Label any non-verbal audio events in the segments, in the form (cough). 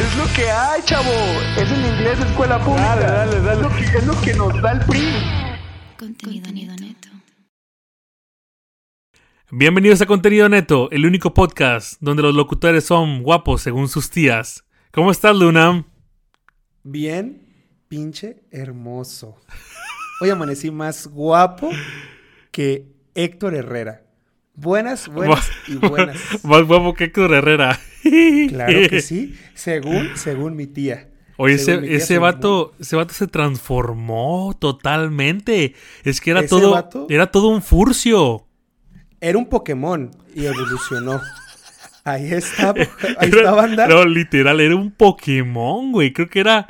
Es lo que hay, chavo. Es en inglés de escuela pública. Dale, dale, dale. Es lo que, es lo que nos da el PRI. Contenido, neto. Bienvenidos a Contenido Neto, el único podcast donde los locutores son guapos según sus tías. ¿Cómo estás, Luna? Bien, pinche hermoso. Hoy amanecí más guapo que Héctor Herrera. Buenas, (laughs) buenas y buenas. Más guapo que Herrera. (laughs) Claro que sí, según, según mi tía. Oye, Según ese, tía, ese vato, ese vato se transformó totalmente. Es que era ¿Ese todo, vato? era todo un furcio. Era un Pokémon y evolucionó. (laughs) Ahí está, ahí Era- está banda. No, literal, era un Pokémon, güey. Creo que era,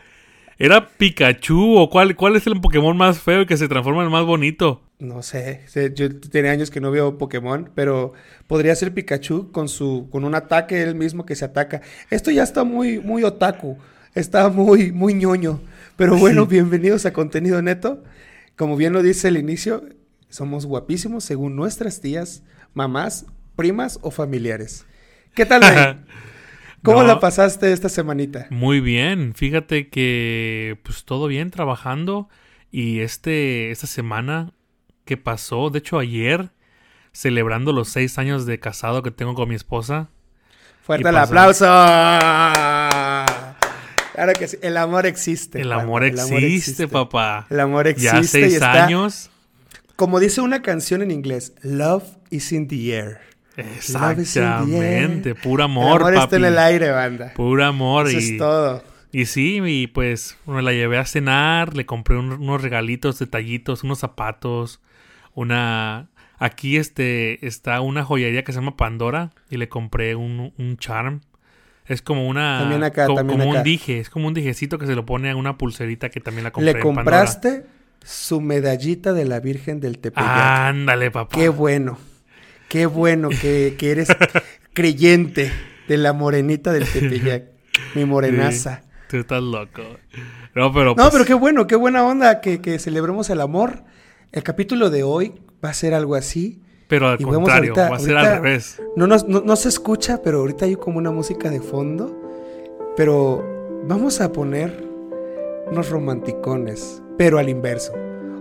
era Pikachu o cuál, cuál es el Pokémon más feo y que se transforma en el más bonito. No sé, yo tenía años que no veo Pokémon, pero podría ser Pikachu con su con un ataque él mismo que se ataca. Esto ya está muy muy otaku, está muy muy ñoño. Pero bueno, (laughs) bienvenidos a Contenido Neto. Como bien lo dice el inicio, somos guapísimos según nuestras tías, mamás, primas o familiares. ¿Qué tal? (laughs) ¿Cómo No. la pasaste esta semanita? Muy bien, fíjate que pues todo bien trabajando y este esta semana que pasó, de hecho ayer celebrando los seis años de casado que tengo con mi esposa. Fuerte el aplauso. Claro que sí, el amor existe. El amor existe, papá. El amor existe Ya y seis está- años. Como dice una canción en inglés, Love is in the air. Exactamente, puro El amor, amor papi. está en el aire, banda. Puro amor Eso y es todo. Y sí, y pues me la llevé a cenar, le compré un- unos regalitos, detallitos, unos zapatos, una... Aquí este está una joyería que se llama Pandora y le compré un, un charm. Es como una... También acá, co- también como acá. un dije, es como un dijecito que se lo pone a una pulserita que también la compré Le en Pandora. compraste su medallita de la Virgen del Tepeyac. Ándale, papá. Qué bueno. Qué bueno que, que eres creyente de la morenita del Tepeyac. Mi morenaza. Tú estás loco. No, pero... No, pues, pero qué bueno, qué buena onda que, que celebremos el amor. El capítulo de hoy va a ser algo así. pero al y contrario, ahorita- va a ser ahorita- al revés. No, no, no se escucha, pero ahorita hay como una música de fondo. Pero vamos a poner unos romanticones, pero al inverso.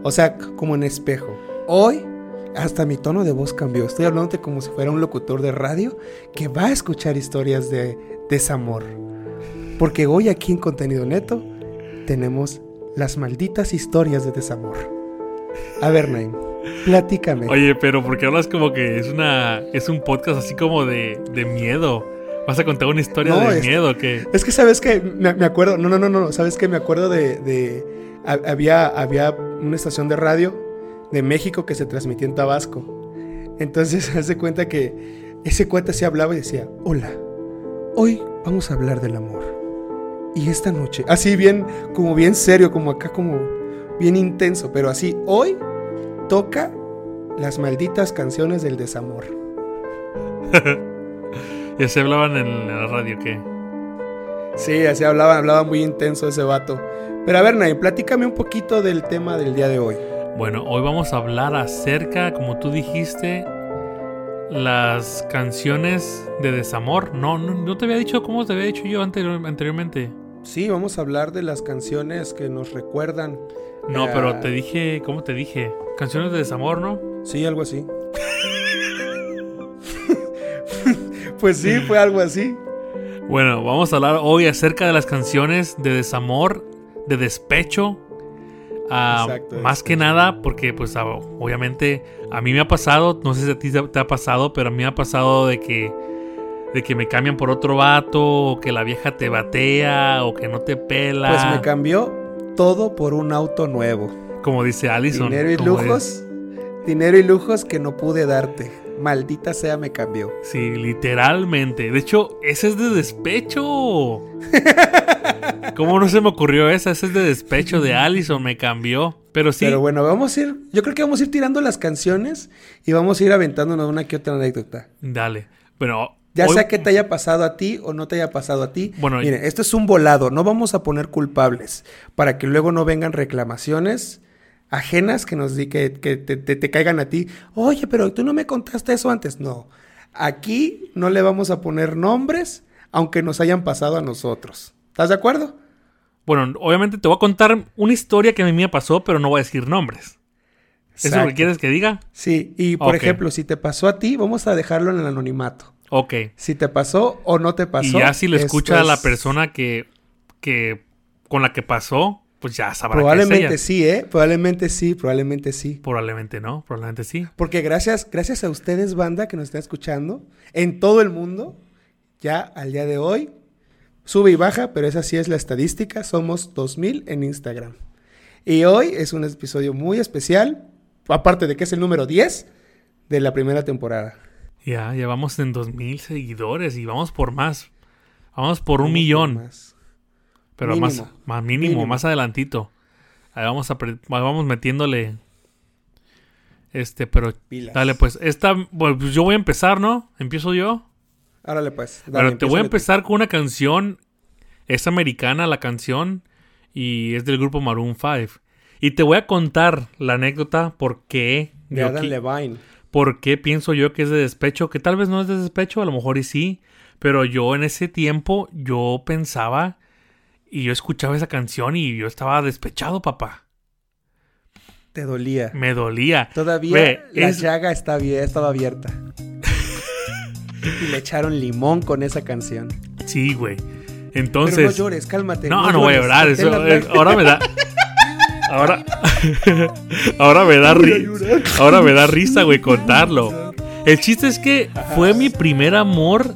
O sea, como en espejo. Hoy, hasta mi tono de voz cambió. Estoy hablándote como si fuera un locutor de radio que va a escuchar historias de desamor. Porque hoy aquí en Contenido Neto tenemos las malditas historias de desamor. A ver, Naim, platícame. Oye, pero porque hablas como que es una es un podcast así como de, de miedo. ¿Vas a contar una historia No, de es- miedo que Es que sabes que me, me acuerdo, no, no, no, no, sabes que me acuerdo de, de- ha- había, había una estación de radio de México que se transmitía en Tabasco. Entonces (laughs) hace cuenta que ese cuenta se hablaba y decía, hola, hoy vamos a hablar del amor. Y esta noche, así bien, como bien serio, como acá, como bien intenso, pero así, hoy toca las malditas canciones del desamor. (laughs) ya se hablaban en, la radio que Sí, así hablaba, hablaba muy intenso ese vato. Pero a ver, Nay, platícame un poquito del tema del día de hoy. Bueno, hoy vamos a hablar acerca, como tú dijiste, las canciones de desamor. No, no, no te había dicho cómo te había dicho yo anterior- anteriormente. Sí, vamos a hablar de las canciones que nos recuerdan. No, pero te dije, ¿cómo te dije? Canciones de desamor, ¿no? Sí, algo así. (laughs) pues sí, fue algo así. Bueno, vamos a hablar hoy acerca de las canciones de desamor, de despecho. Ah, Exacto, de más que nada, porque pues obviamente a mí me ha pasado, no sé si a ti te, te ha pasado, pero a mí me ha pasado de que de que me cambian por otro vato, o que la vieja te batea, o que no te pela. Pues me cambió todo por un auto nuevo. como dice Allison. Dinero y lujos. Dinero y lujos que no pude darte. Maldita sea, me cambió. Sí, literalmente. De hecho, ese es de despecho. (laughs) ¿Cómo no se me ocurrió esa? Ese es de despecho de Allison, me cambió. Pero sí. Pero bueno, vamos a ir, yo creo que vamos a ir tirando las canciones y vamos a ir aventándonos una que otra anécdota. Dale. Bueno, Ya hoy- sea que te haya pasado a ti o no te haya pasado a ti. Bueno, Miren, esto es un volado, no vamos a poner culpables para que luego no vengan reclamaciones ajenas que nos di que, que te, te- te caigan a ti. Oye, pero tú no me contaste eso antes. No. Aquí no le vamos a poner nombres, aunque nos hayan pasado a nosotros. ¿Estás de acuerdo? Bueno, obviamente te voy a contar una historia que a mí me pasó, pero no voy a decir nombres. ¿Eso es lo que quieres que diga? Sí, y por ejemplo, si te pasó a ti, vamos a dejarlo en el anonimato. Ok. Si te pasó o no te pasó. y ya si lo escucha la es- persona que, que con la que pasó, pues ya sabrá que es Probablemente ella. sí, ¿eh? Probablemente sí, probablemente sí. Probablemente no, probablemente sí. Porque gracias, gracias a ustedes, banda, que nos está escuchando, en todo el mundo, ya al día de hoy, sube y baja, pero esa sí es la estadística, somos 2000 en Instagram. Y hoy es un episodio muy especial, aparte de que es el número 10 de la primera temporada. Ya, ya vamos en 2000 seguidores y vamos por más. Vamos por un millón. por más. Pero más, Mínimo. más mínimo, Mínimo. más adelantito. Ahí vamos, a vamos metiéndole. Este, pero. Pilas. Dale, pues. Esta. Bueno, pues yo voy a empezar, ¿no? Empiezo yo. Árale pues. dale, Pero te voy a empezar con una canción. Es americana la canción. Y es del grupo Maroon 5. Y te voy a contar la anécdota por qué. De Adam Levine. por qué pienso yo que es de despecho. Que tal vez no es de despecho, a lo mejor y sí. Pero yo en ese tiempo, yo pensaba. Y yo escuchaba esa canción y yo estaba despechado, papá. Te dolía. Me dolía. Todavía Ve, la es- llaga está estaba abierta. y le echaron limón con esa canción. Sí, güey. Pero Entonces. no llores, cálmate. No, no, voy a llorar. Eso, ahora me da. Ahora. (laughs) ahora me da risa. Ahora me da risa, güey, contarlo. El chiste es que fue mi primer amor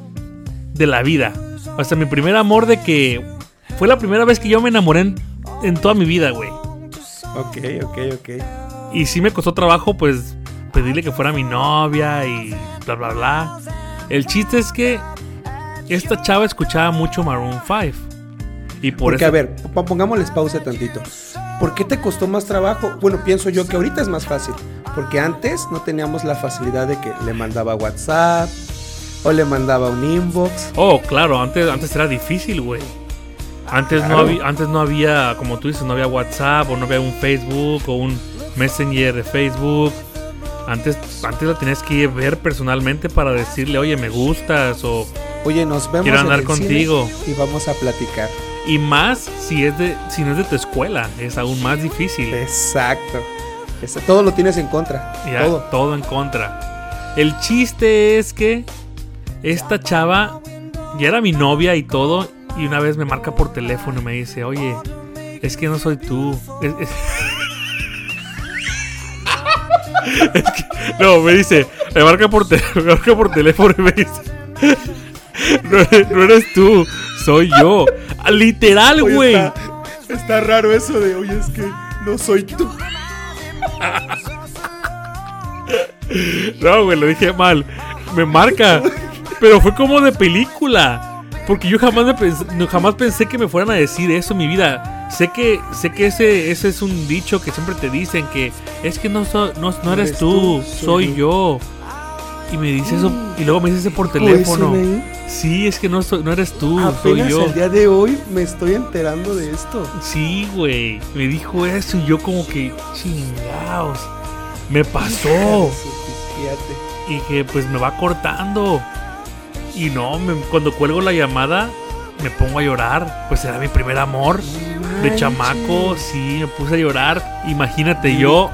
de la vida. O sea, mi primer amor de que. Fue la primera vez que yo me enamoré en, en toda mi vida, güey. Ok, ok, ok. Y sí me costó trabajo, pues, pedirle que fuera mi novia y bla, bla, bla. El chiste es que esta chava escuchaba mucho Maroon 5. Y por Porque, eso. a ver, pongámosles pausa tantito. ¿Por qué te costó más trabajo? Bueno, pienso yo que ahorita es más fácil. Porque antes no teníamos la facilidad de que le mandaba WhatsApp o le mandaba un inbox. Oh, claro, antes, antes era difícil, güey. Antes, no había, antes no había, como tú dices, no había WhatsApp o no había un Facebook o un Messenger de Facebook. Antes, antes lo tenías que ver personalmente para decirle, oye, me gustas o... Oye, nos vemos Quiero en andar el contigo. cine y vamos a platicar. Y más si es de si no es de tu escuela, es aún más difícil. Exacto. Todo lo tienes en contra. Ya, Todo. todo en contra. El chiste es que esta chava ya era mi novia y todo. Y una vez me marca por teléfono y me dice, oye, es que no soy tú. Es- es- (laughs) Es que- no, me dice, me marca, por te- me marca por teléfono y me dice, no, eres- no eres tú, soy yo. Ah, Literal, güey. está, está raro eso de, oye, es que no soy tú. No, güey, lo dije mal. Me marca. Pero fue como de película. Porque yo jamás, me pens- no, jamás pensé que me fueran a decir eso en mi vida. Sé que, sé que ese, ese es un dicho que siempre te dicen que es que no, so- no, no eres tú, soy yo. Y me dice eso, y luego me dice eso por ¿Dijo teléfono. Sí, es que no, no eres tú, soy yo. el día de hoy me estoy enterando de esto. Sí, güey. Me dijo eso y yo como que chingados. Me pasó. (laughs) Y que pues me va cortando. Y no, me- cuando cuelgo la llamada me pongo a llorar. Pues era mi primer amor de chamaco. Sí, me puse a llorar. Imagínate yo,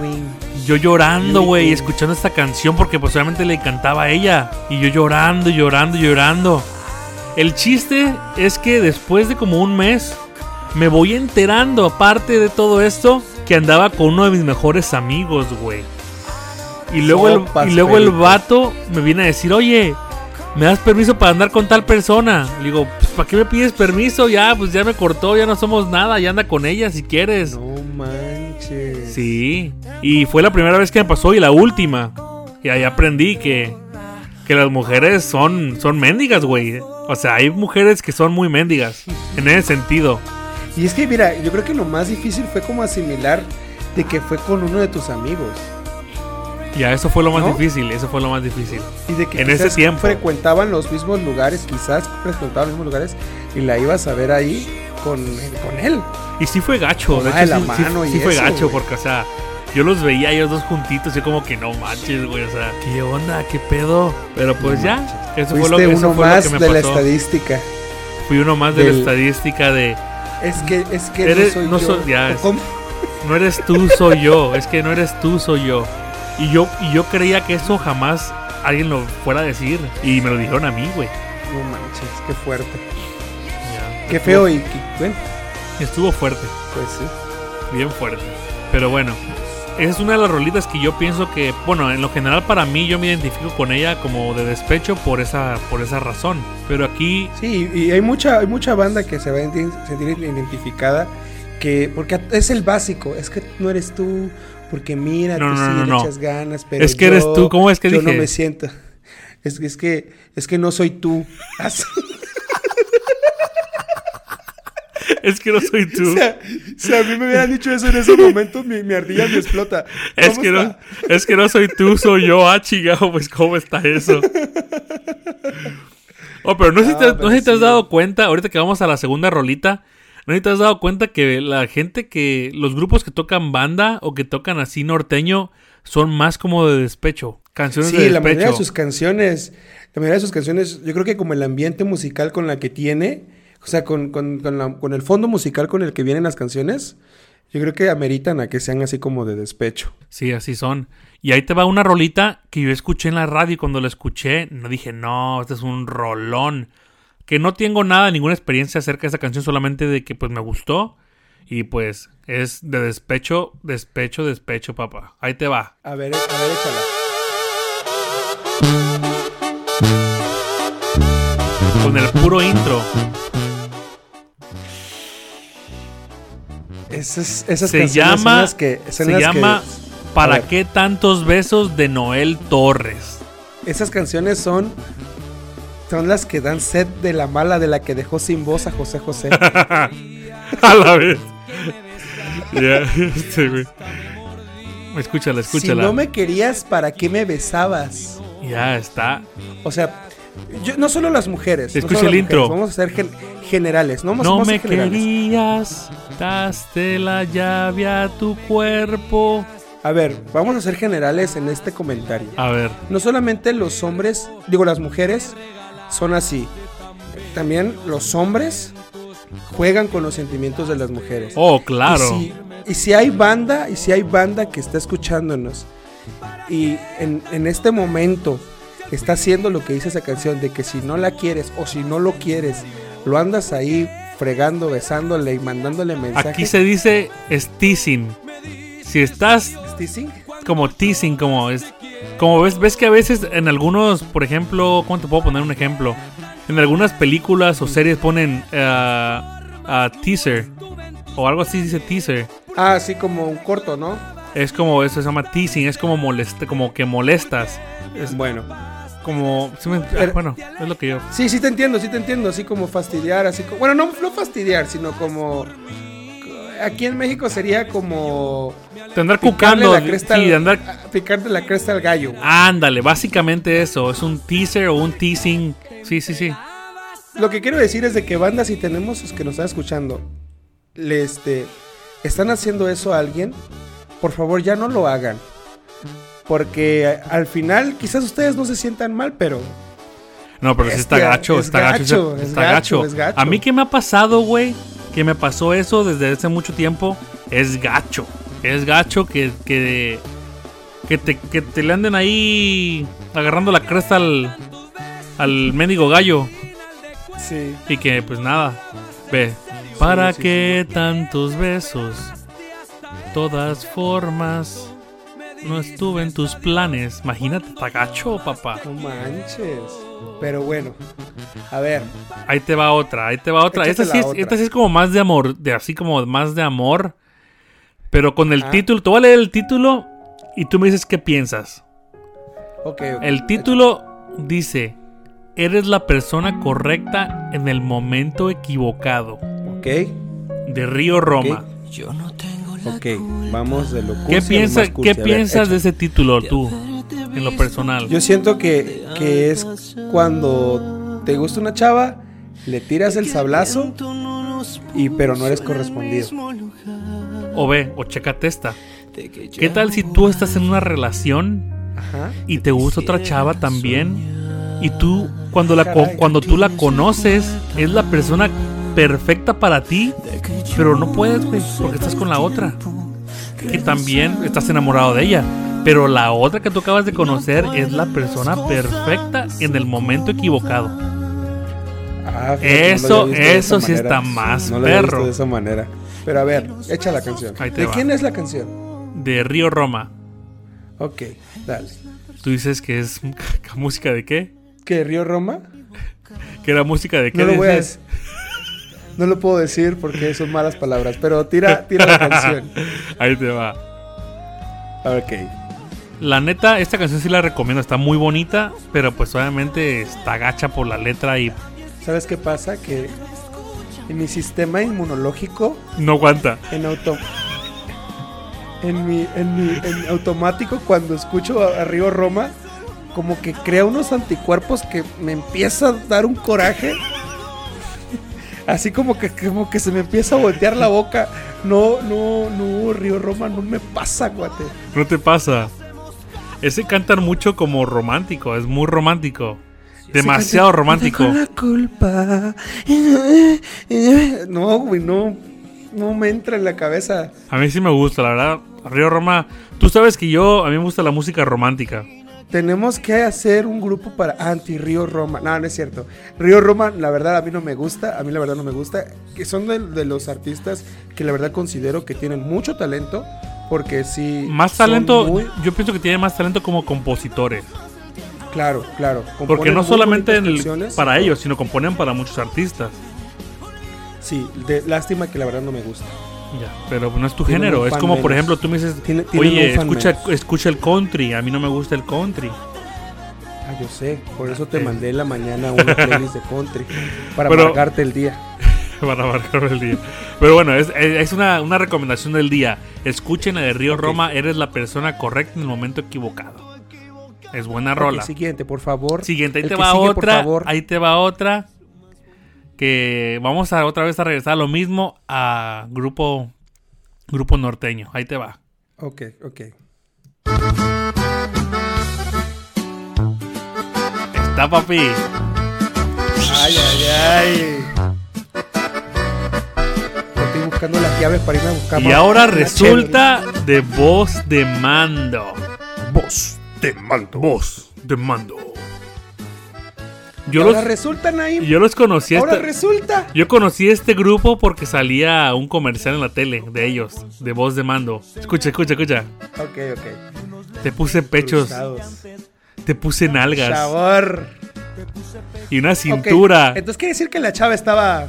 yo llorando, güey, escuchando esta canción porque pues obviamente le encantaba a ella. Y yo llorando, llorando, llorando. El chiste es que después de como un mes me voy enterando, aparte de todo esto, que andaba con uno de mis mejores amigos, güey. Y luego, el, y luego el vato me viene a decir, oye, ¿me das permiso para andar con tal persona? Le digo, pues, ¿para qué me pides permiso? Ya, pues ya me cortó, ya no somos nada, ya anda con ella si quieres. No manches. Sí, y fue la primera vez que me pasó y la última. Y ahí aprendí que que las mujeres son, son mendigas, güey. O sea, hay mujeres que son muy mendigas. En ese sentido. Y es que, mira, yo creo que lo más difícil fue como asimilar de que fue con uno de tus amigos. Ya, eso fue lo más ¿No? difícil. Eso fue lo más difícil. Y de que En ese tiempo. frecuentaban los mismos lugares, quizás frecuentaban los mismos lugares, y la ibas a ver ahí con, con él. Y sí fue gacho. De hecho, de sí, la sí- mano y sí fue eso, gacho. güey. Porque, o sea, yo los veía ellos dos juntitos. Y como que no manches, güey. O sea, ¿qué onda? ¿Qué pedo? Pero pues No ya. manches. Eso fue lo que, eso uno fue lo más que me de la estadística. Fui uno más de la Del- estadística de. Es que, es que Eres- no soy no yo. soy- ya, ¿O es-? No eres tú, soy yo. Es que no eres tú, soy yo. Y yo, y yo creía que eso jamás alguien lo fuera a decir. Y me lo dijeron a mí, güey. No manches, qué fuerte. Ya. Qué feo y, bueno, Estuvo fuerte, pues sí. bien fuerte. Pero bueno, esa es una de las rolitas que yo pienso que, bueno, en lo general para mí yo me identifico con ella como de despecho por esa, por esa razón. Pero aquí, Sí, y hay mucha, hay mucha banda que se va a enti- sentir identificada que porque es el básico, es que no eres tú, porque mira, No, tú no, sí no, le echas ganas, pero Es que eres tú, ¿cómo es que yo dije? no me siento. Es, es que es que no soy tú. Así. (laughs) es que no soy tú. O sea, si a mí me hubieran dicho eso en ese momento, mi, mi ardilla me explota. Es ¿Cómo que, no, es que no soy tú, soy yo. Ah, chingado, pues ¿cómo está eso? (laughs) Oh, pero no sé si te, Ah, no si te has sí. dado cuenta, ahorita que vamos a la segunda rolita, no te has dado cuenta que la gente que, los grupos que tocan banda o que tocan así norteño son más como de despecho. Canciones de Sí, la despecho. mayoría de sus canciones, la mayoría de sus canciones, yo creo que como el ambiente musical con la que tiene, o sea, con, con, con, la- con el fondo musical con el que vienen las canciones, yo creo que ameritan a que sean así como de despecho. Sí, así son. Y ahí te va una rolita que yo escuché en la radio y cuando la escuché, no dije, no, este es un rolón. Que no tengo nada, ninguna experiencia acerca de esa canción, solamente de que pues me gustó. Y pues es de despecho, despecho, despecho, papá. Ahí te va. A ver, a ver, échala. Con el puro intro. Esas, esas Se canciones son llama, las que... se que- llama ¿Para qué tantos besos de Noel Torres? esas canciones son... Son las que dan sed de la mala de la que dejó sin voz a José José. (laughs) A la vez. Ya, este, güey. Escúchala, si escúchala. no me querías, ¿para qué me besabas? Ya está. O sea, yo- no solo las mujeres. no Escucha solo el intro. mujeres, vamos a ser gen- generales. No, No me generales. querías, daste la llave a tu cuerpo. A ver, vamos a ser generales en este comentario. A ver, No solamente los hombres, digo las mujeres, son así. También los hombres juegan con los sentimientos de las mujeres. oh, claro. Y si, y si hay banda, y si hay banda que está escuchándonos y en, en este momento está haciendo lo que dice esa canción, de que si no la quieres o si no lo quieres, lo andas ahí fregando, besándole y mandándole mensajes. Aquí se dice es teasing. Si estás ¿Teasing? como teasing, como es. Como ves, ves que a veces en algunos, por ejemplo, ¿cómo te puedo poner un ejemplo? En algunas películas o series ponen eh, a teaser. O algo así dice teaser. Ah, sí, como un corto, ¿no? Es como eso se llama teasing, es como molesta, como que molestas. Es Bueno. como sí me- ah, Pero- bueno, es lo que yo. Sí, sí te entiendo, sí te entiendo, así como fastidiar, así como... Bueno, no, no fastidiar, sino como... Aquí en México sería como... De andar cucando, la cresta sí, al- andar picarle la cresta al gallo. Ándale, básicamente eso, es un teaser o un teasing. Sí, sí, sí. Lo que quiero decir es de que bandas, si tenemos los que nos están escuchando, le este, están haciendo eso a alguien, por favor ya no lo hagan. Porque al final quizás ustedes no se sientan mal, pero No, pero sí está gacho, es está gacho, está es gacho. gacho, es gacho. A mí que me ha pasado, güey, que me pasó eso desde hace mucho tiempo, es gacho. Es gacho que, que, que, te, que te le anden ahí agarrando la cresta al, al mendigo gallo. sí. Y que pues nada, ve. ¿Para sí, qué tantos besos? Todas formas. No estuve en tus planes. Imagínate, está gacho, papá. No manches. Pero bueno, a ver, Ahí te va otra, ahí te va otra. Esta sí, la es, otra. esta sí es como más de amor, de así como más de amor. Pero con el Ah. título, te voy a leer el título y tú me dices qué piensas. ok. ok. El título dice, eres la persona correcta en el momento equivocado. Ok. De Río Roma. Ok, vamos de lo cursi ¿Qué, a lo piensa- más cursi. ¿qué A ver, piensas echa. de ese título tú, en lo personal? Yo siento que, que es cuando te gusta una chava, le tiras el sablazo, y pero no eres correspondido. O ve, o chécate esta. ¿Qué tal si tú estás en una relación Ajá. y te gusta otra chava también? Y tú, cuando, la, Caray. cuando tú la conoces, es la persona perfecta para ti, pero no puedes, güey, porque estás con la otra. Que también estás enamorado de ella. Pero la otra que tú acabas de conocer es la persona perfecta en el momento equivocado. Ah, Eso- eso sí manera. está más No lo había visto perro. de esa manera. Pero a ver, echa la canción. ¿De va. quién es la canción? De Río Roma. Ok, dale. Tú dices que es (laughs) música de qué? ¿Qué, Río Roma? (laughs) Que era música de qué No lo voy a. (laughs) No lo puedo decir porque son malas palabras, pero tira, tira la canción. Ahí te va. Ok. La neta, esta canción sí la recomiendo, está muy bonita, pero pues obviamente está gacha por la letra y ¿Sabes qué pasa? Que en mi sistema inmunológico, no aguanta. en auto... En mi, en mi en automático, cuando escucho a, a Río Roma, como que crea unos anticuerpos que me empieza a dar un coraje. (laughs) Así como que, como que se me empieza a voltear la boca. No, no, no, Río Roma, no me pasa, guate. No te pasa. Ese cantan mucho como romántico, es muy romántico. Demasiado romántico. "No la culpa. No, güey, no. No me entra en la cabeza. A mí sí me gusta, la verdad. Río Roma, tú sabes que yo, a mí me gusta la música romántica. Tenemos que hacer un grupo para anti Río Roma. No, no es cierto. Río Roma, la verdad, a mí no me gusta. A mí la verdad no me gusta. Que son de, de los artistas que la verdad considero que tienen mucho talento. Porque sí. Más talento, muy- yo pienso que tiene más talento como compositores. claro, claro. Porque no solamente en el- para ellos, sino componen para muchos artistas. Sí, de, lástima que la verdad no me gusta. Ya, pero no es tu Tienen género. Es como, por ejemplo, tú me dices, tienen oye, escucha, menos". escucha el country. A mí no me gusta el country. Ah, yo sé. Por eso te mandé en la mañana una (laughs) playlist de country. Para Pero- marcarte el día. (laughs) para marcar el día. Pero bueno, es, es una, una recomendación del día. Escuchen la de Río Roma, eres la persona correcta en el momento equivocado. Es buena rola. Siguiente, por favor. Siguiente, ahí El te va sigue, otra. Ahí te va otra. Que vamos a otra vez a regresar a lo mismo a grupo grupo norteño. Ahí te va. Ok, ok. Está papi. Ay, ay, ay. Buscando las llaves para irme a buscar. Y ahora resulta de voz de mando. Voz de mando. Voz de mando. Y Yo ahora los, resulta, Naim. yo los conocí. ahora esta- resulta. Yo conocí este grupo porque salía un comercial en la tele de ellos, de voz de mando. Escucha, escucha, escucha. Ok, ok. Te puse pechos, Cruzados. te puse nalgas Sabor. y una cintura. Entonces quiere decir que la chava estaba.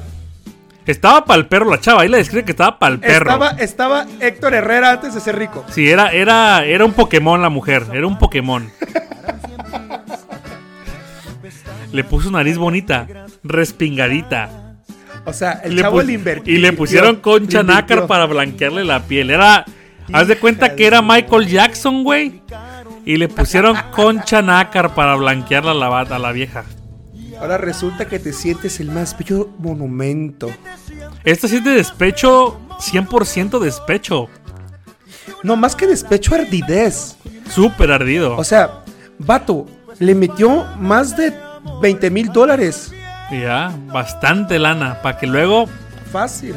Estaba para el perro la chava, ahí le describe que estaba para el perro. Estaba, estaba Héctor Herrera antes de ser rico. Sí, era, era, era un Pokémon la mujer, era un Pokémon. le puso nariz bonita, respingadita. O sea, el le, chavo le invirtió. y le pusieron concha nácar para blanquearle la piel. Era. Haz de cuenta que era Michael Jackson, güey. Y le pusieron concha nácar para blanquearla a la, a la vieja. Ahora resulta que te sientes el más bello monumento. Esto sí es de despecho, 100% despecho. No, más que despecho, ardidez. Súper ardido. O sea, vato, le metió más de 20 mil dólares. ya, bastante lana. Para que luego. Fácil.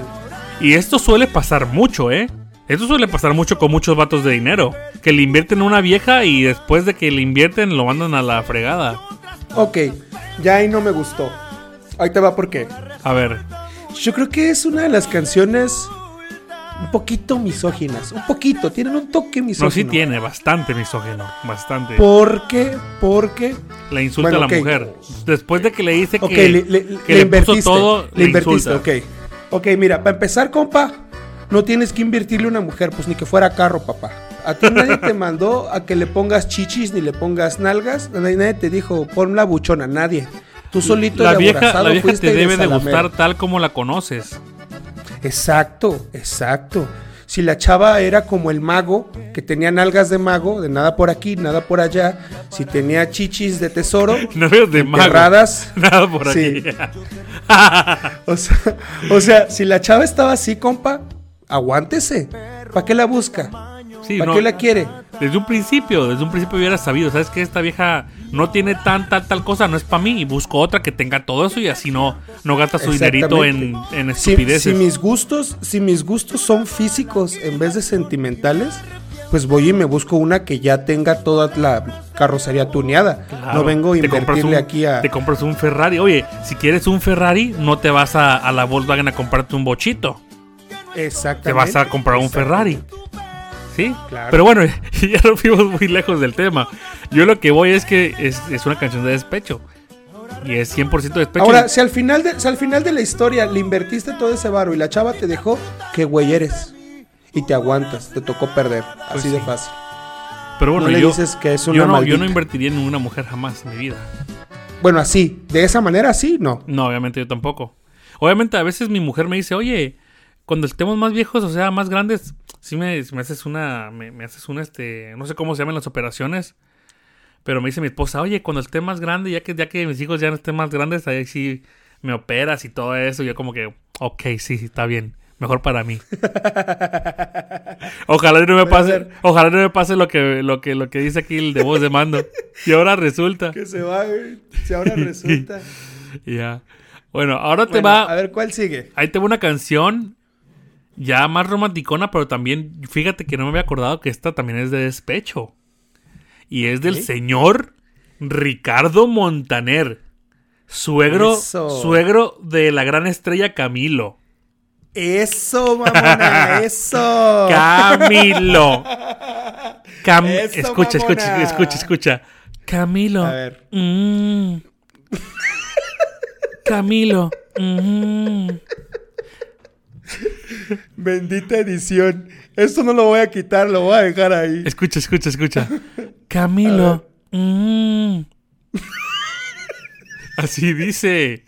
Y esto suele pasar mucho, ¿eh? Esto suele pasar mucho con muchos vatos de dinero. Que le invierten a una vieja y después de que le invierten lo mandan a la fregada. Ok, ya ahí no me gustó. Ahí te va por qué. A ver, Yo creo que es una de las canciones un poquito misóginas. Un poquito, tienen un toque misógino. no, sí tiene bastante misógino. Bastante. ¿Por qué? Porque Le insulta Bueno, a la mujer. Después de que le dice que, le, le- que le le, puso invertiste. todo, le invertiste, insulta. ok. Ok, mira, para empezar, compa, no tienes que invertirle a una mujer, pues ni que fuera carro, papá. A ti nadie te mandó a que le pongas chichis ni le pongas nalgas. Nadie, te dijo, pon la buchona, nadie. Tú solito La vieja, la vieja fuiste te debe de gustar tal como la conoces. Exacto, exacto. Si la chava era como el mago, que tenía nalgas de mago, de nada por aquí, nada por allá. Si tenía chichis de tesoro, (laughs) No eres de mago. enterradas. (laughs) Nada por Sí. aquí. (laughs) O sea, o sea, si la chava estaba así, compa, aguántese. ¿Para qué la busca? Sí, ¿Para no, qué la quiere? Desde un principio, desde un principio hubiera sabido, ¿sabes que Esta vieja no tiene tan, tal, tal cosa, no es para mí, y busco otra que tenga todo eso y así no, no gasta su dinerito en, en estupideces. si mis gustos, si mis gustos son físicos en vez de sentimentales, pues voy y me busco una que ya tenga toda la carrocería tuneada. Claro, no vengo a invertirle un- aquí a. Te compras un Ferrari. Oye, si quieres un Ferrari, no te vas a, a la Volkswagen a comprarte un bochito. Exactamente. Te vas a comprar un Ferrari. ¿Sí? Claro. Pero bueno, (laughs) ya no fuimos muy lejos del tema. Yo lo que voy es que es, es una canción de despecho. Y es 100% despecho. Ahora, si al, final de, si al final de la historia le invertiste todo ese varo y la chava te dejó, qué güey eres. Y te aguantas, te tocó perder. Pues así de fácil. Pero bueno, no le yo, dices que es yo una no, yo no invertiría en una mujer jamás en mi vida. Bueno, así, de esa manera, sí, no. No, obviamente yo tampoco. Obviamente a veces mi mujer me dice, oye, cuando estemos más viejos, o sea, más grandes, sí me, me haces una, me, me haces una, este, no sé cómo se llaman las operaciones, pero me dice mi esposa, oye, cuando esté más grande, ya que, ya que mis hijos ya no estén más grandes, ahí sí me operas y todo eso, y yo como que, ok, sí, sí, está bien, mejor para mí. (laughs) ojalá no me pase, ojalá no me pase lo que, lo que, lo que dice aquí el de voz de mando. Y ahora resulta. Que se va, güey. Si ahora (laughs) resulta. Ya. Bueno, ahora te Bueno, va. A ver, ¿cuál sigue? Ahí te va una canción ya más romanticona, pero también, fíjate que no me había acordado que esta también es de despecho. Y es del señor Ricardo Montaner, suegro, Eso. suegro de la gran estrella Camilo. Eso, mamona, (laughs) eso. Camilo. Cam- Eso, escucha, escucha, escucha, escucha. Camilo. A ver. Mm. (laughs) Camilo. Mm. (laughs) Bendita edición. Esto no lo voy a quitar, lo voy a dejar ahí. Escucha, escucha, escucha. (laughs) Camilo. mm. (laughs) Así dice.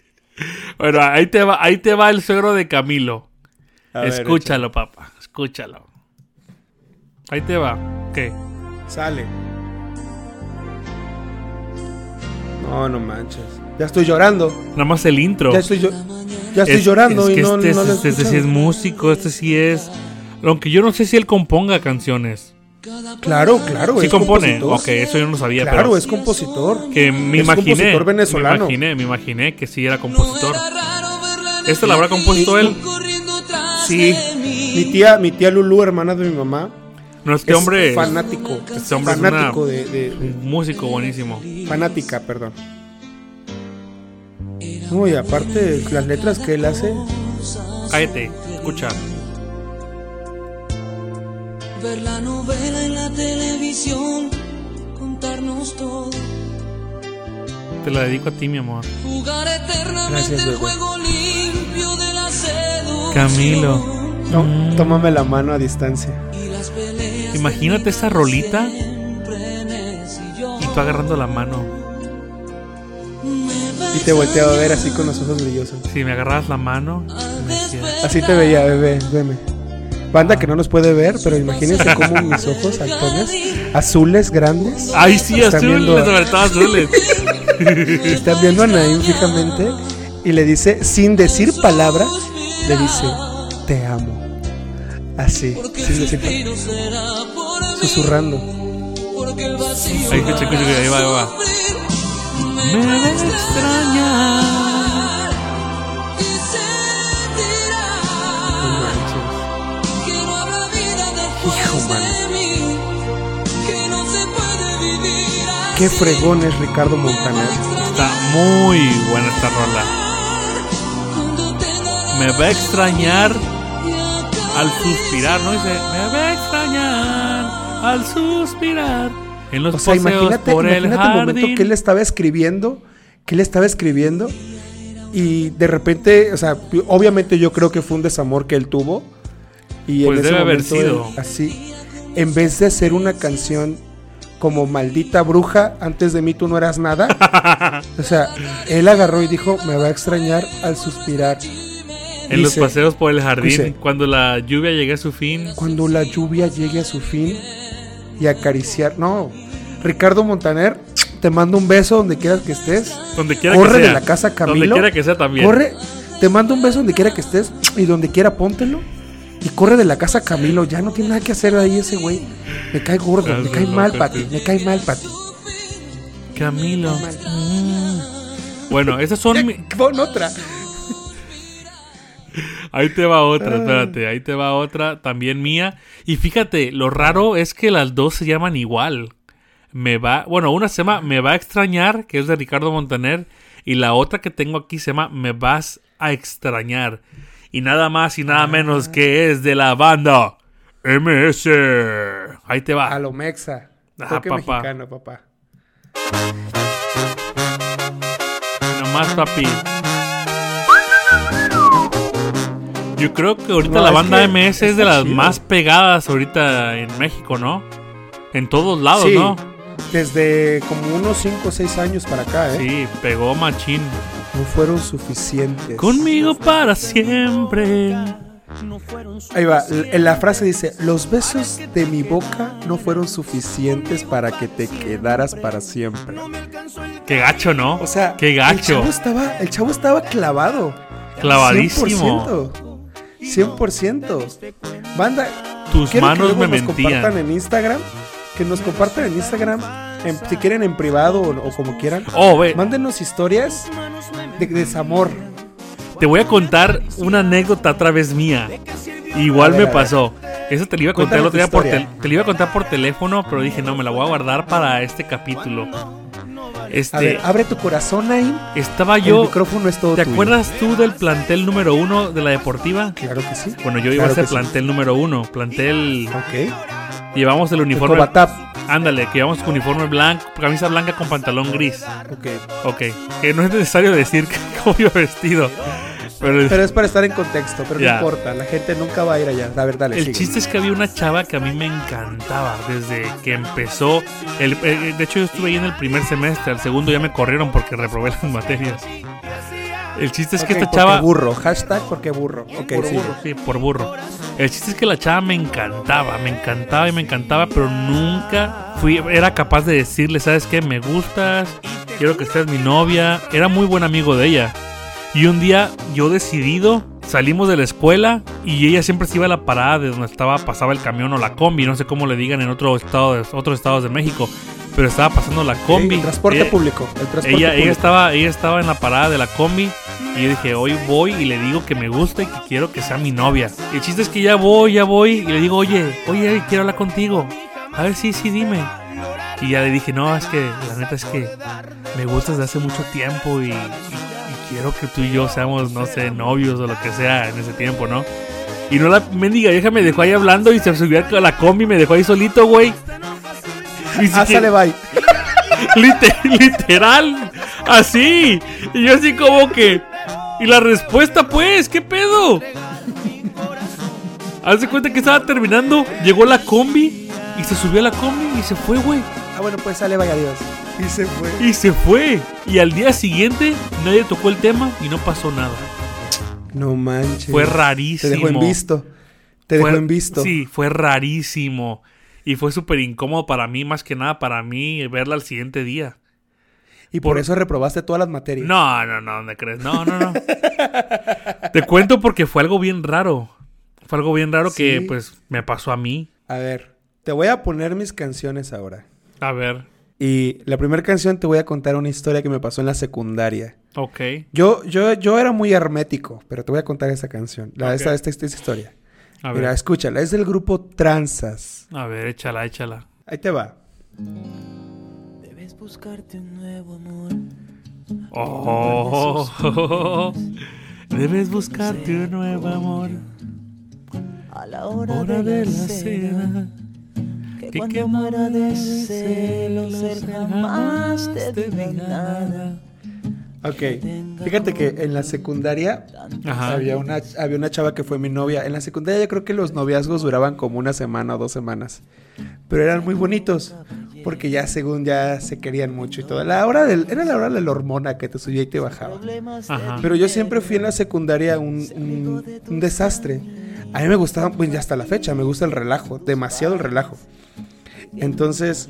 Bueno, ahí te va, ahí te va el suegro de Camilo. A ver, escúchalo, papá. Escúchalo. Ahí te va. ¿Qué? Sale. No, no manches. Ya estoy llorando. Nada más el intro. Ya estoy, llo- ya estoy Es- llorando es y no, este, no este- este sí es músico, este sí es. Aunque yo no sé si él componga canciones. Claro, claro. Sí es compone. compositor. Ok, eso yo no sabía. Claro, pero es compositor. que me es imaginé. compositor venezolano. Me imaginé, me imaginé que sí era compositor. ¿Esta la habrá compuesto él? Sí. Mi tía, mi tía Lulu, hermana de mi mamá, No, este es hombre. fanático. este hombre es fanático una- de, de- de- Un músico buenísimo. Fanática, perdón. Uy, aparte, las letras que él hace. Cállate, escucha. Ver la novela en la televisión, contarnos todo, Te la dedico a ti, mi amor. jugar eternamente Gracias, el juego limpio de la seducción. Camilo. No, Mm. tómame la mano a distancia. Y las peleas Imagínate esa rolita y tú agarrando la mano. Y te volteaba a ver así con los ojos brillosos. Si me agarras la mano, me Así te veía, bebé, veme. Banda que no nos puede ver, pero imagínense cómo mis ojos altones, azules, grandes. Ay, sí, azules, sobre todo azules. (laughs) Están viendo a Naim fijamente y le dice, sin decir palabra, le dice, te amo. Así, sin decir palabra. Susurrando. ahí va, ahí va. Me debe extrañar. y sentirá que no habrá vida después Hijo, mano. de mí, que no se puede vivir Qué fregón es Ricardo Montaner. Está muy buena esta rola. Me va a extrañar al suspirar, ¿no? Dice, me va a extrañar al suspirar. En los O sea, imagínate, por imagínate el momento que él estaba escribiendo, que él estaba escribiendo y de repente, o sea, obviamente yo creo que fue un desamor que él tuvo y Pues en ese debe haber momento sido. él así en vez de hacer una canción como maldita bruja, antes de mí tú no eras nada. (laughs) o sea, él agarró y dijo, me va a extrañar al suspirar. En los paseos por el jardín, dice- cuando la lluvia llegue a su fin. Cuando la lluvia llegue a su fin y acariciar. No, Ricardo Montaner, te mando un beso donde quieras que estés. Donde quiera Corre que sea. de la casa Camilo. Donde quiera que sea también. Corre, te mando un beso donde quiera que estés y donde quiera póntelo. Y corre de la casa Camilo, ya no tiene nada que hacer ahí ese güey. Me cae gordo, me cae mal. Pati, me cae mal, Pati. Camilo. Mm. Bueno, esas son. mi- Pon otra. Ahí te va Ah. otra, espérate. Ahí te va otra, también mía. Y fíjate, lo raro es que las dos se llaman igual. Me va. Bueno, una se llama Me va a extrañar, que es de Ricardo Montaner. Y la otra que tengo aquí se llama Me vas a extrañar. Y nada más y Ah. nada menos que es de la banda MS. Ahí te va. A lo mexa. Ah, papá. mexicano, papá. Nomás, papi. Yo creo que ahorita No, la banda que MS es de las chido. más pegadas ahorita en México, ¿no? En todos lados, Sí, ¿no? desde como unos 5 o 6 años para acá, ¿eh? Sí, pegó machín. No fueron suficientes. Conmigo para siempre. Ahí va, la frase dice, los besos de mi boca no fueron suficientes para que te quedaras para siempre. Qué gacho, ¿no? O sea, qué El gacho. chavo estaba, el chavo estaba clavado. Clavadísimo. 100%. 100%. Banda, Tus que manos me nos compartan en Instagram. Que nos compartan en Instagram. en- si quieren en privado o, o como quieran. Oh, ve, Mándenos historias de desamor. te voy a contar una anécdota otra vez mía. Igual ver, me pasó. Eso te lo iba a contar el otro día por tel- te lo iba a contar por teléfono, pero dije, no, me la voy a guardar para este capítulo. Este, A ver, abre tu corazón, Naim. estaba El yo. micrófono es todo ¿Te tuyo. acuerdas tú del plantel número uno de la deportiva? Claro que sí. Bueno, yo iba Claro a ser que sí. plantel número uno. Plantel. Ok. Llevamos el El uniforme. Cobatap. Ándale, que llevamos uniforme blanco, camisa blanca con pantalón gris. Ok. Ok. Que no es necesario decir (laughs) cómo iba vestido. Pero, Pero es para estar en contexto, pero no importa. La gente nunca va a ir allá. A ver, dale. el sigue. chiste es que había una chava que a mí me encantaba desde que empezó. El, eh, de hecho, yo estuve ahí en el primer semestre. Al segundo ya me corrieron porque reprobé las materias. El chiste es que esta chava. burro. Hashtag porque burro. Ok, por burro, sí, por burro. El chiste es que la chava me encantaba, me encantaba y me encantaba, pero nunca fui, era capaz de decirle, ¿sabes qué? Me gustas, quiero que seas mi novia. Era muy buen amigo de ella. Y un día, yo decidido, salimos de la escuela y ella siempre se iba a la parada de donde estaba, pasaba el camión o la combi, no sé cómo le digan en otro estado de, otros estados de México, pero estaba pasando la combi. El transporte Eh, público. El transporte ella, público. ella estaba, ella estaba en la parada de la combi y yo dije, hoy voy y le digo que me gusta y que quiero que sea mi novia. Y el chiste es que ya voy, ya voy y le digo, oye, oye, quiero hablar contigo. A ver, sí, sí, dime. Y ya le dije, no, es que la neta es que me gustas desde hace mucho tiempo y quiero que tú y yo seamos, no sé, novios o lo que sea en ese tiempo, ¿no? Y no la mendiga vieja me dejó ahí hablando y se subió a la combi y me dejó ahí solito, güey. Ni Ah, bye. (laughs) Lite- literal, así. Y yo así como que... Y la respuesta pues, ¿qué pedo? Haz de cuenta que estaba terminando, llegó la combi y se subió a la combi y se fue, güey. Ah, bueno, pues sale, bye, adiós. Y se fue. Y se fue. Y al día siguiente nadie tocó el tema y no pasó nada. No manches. Fue Te rarísimo. dejó en visto. Te Fue- dejó en visto. Sí, fue rarísimo. Y fue súper incómodo para mí, más que nada para mí, verla al siguiente día. Y por, por- eso reprobaste todas las materias. No, no, no, ¿dónde crees? No, no, no. Te cuento porque fue algo bien raro. Fue algo bien raro que, pues, me pasó a mí. A ver, te voy a poner mis canciones ahora. A ver, Y la primera canción te voy a contar una historia que me pasó en la secundaria. ok. Yo, yo, yo era muy hermético, pero te voy a contar esa canción. La, esta, esta, esta historia. A Mira, ver, escúchala. Es del grupo Tranzas. a ver, échala, échala. Ahí te va. Debes buscarte un nuevo amor. Oh, (laughs) debes buscarte un nuevo amor. A la hora, Hora de, de la la cena. cena. Que, cuando que muera de celos, celos, él jamás te diga nada. Ok, fíjate que en la secundaria Ajá. había una, había una chava que fue mi novia. En la secundaria yo creo que los noviazgos duraban como una semana o dos semanas. Pero eran muy bonitos. Porque ya según ya se querían mucho y todo. La hora del, era la hora de la hormona que te subía y te bajaba. Ajá. Pero yo siempre fui en la secundaria un, un- un desastre. A mí me gustaba, pues ya hasta la fecha, me gusta el relajo, demasiado el relajo. Entonces,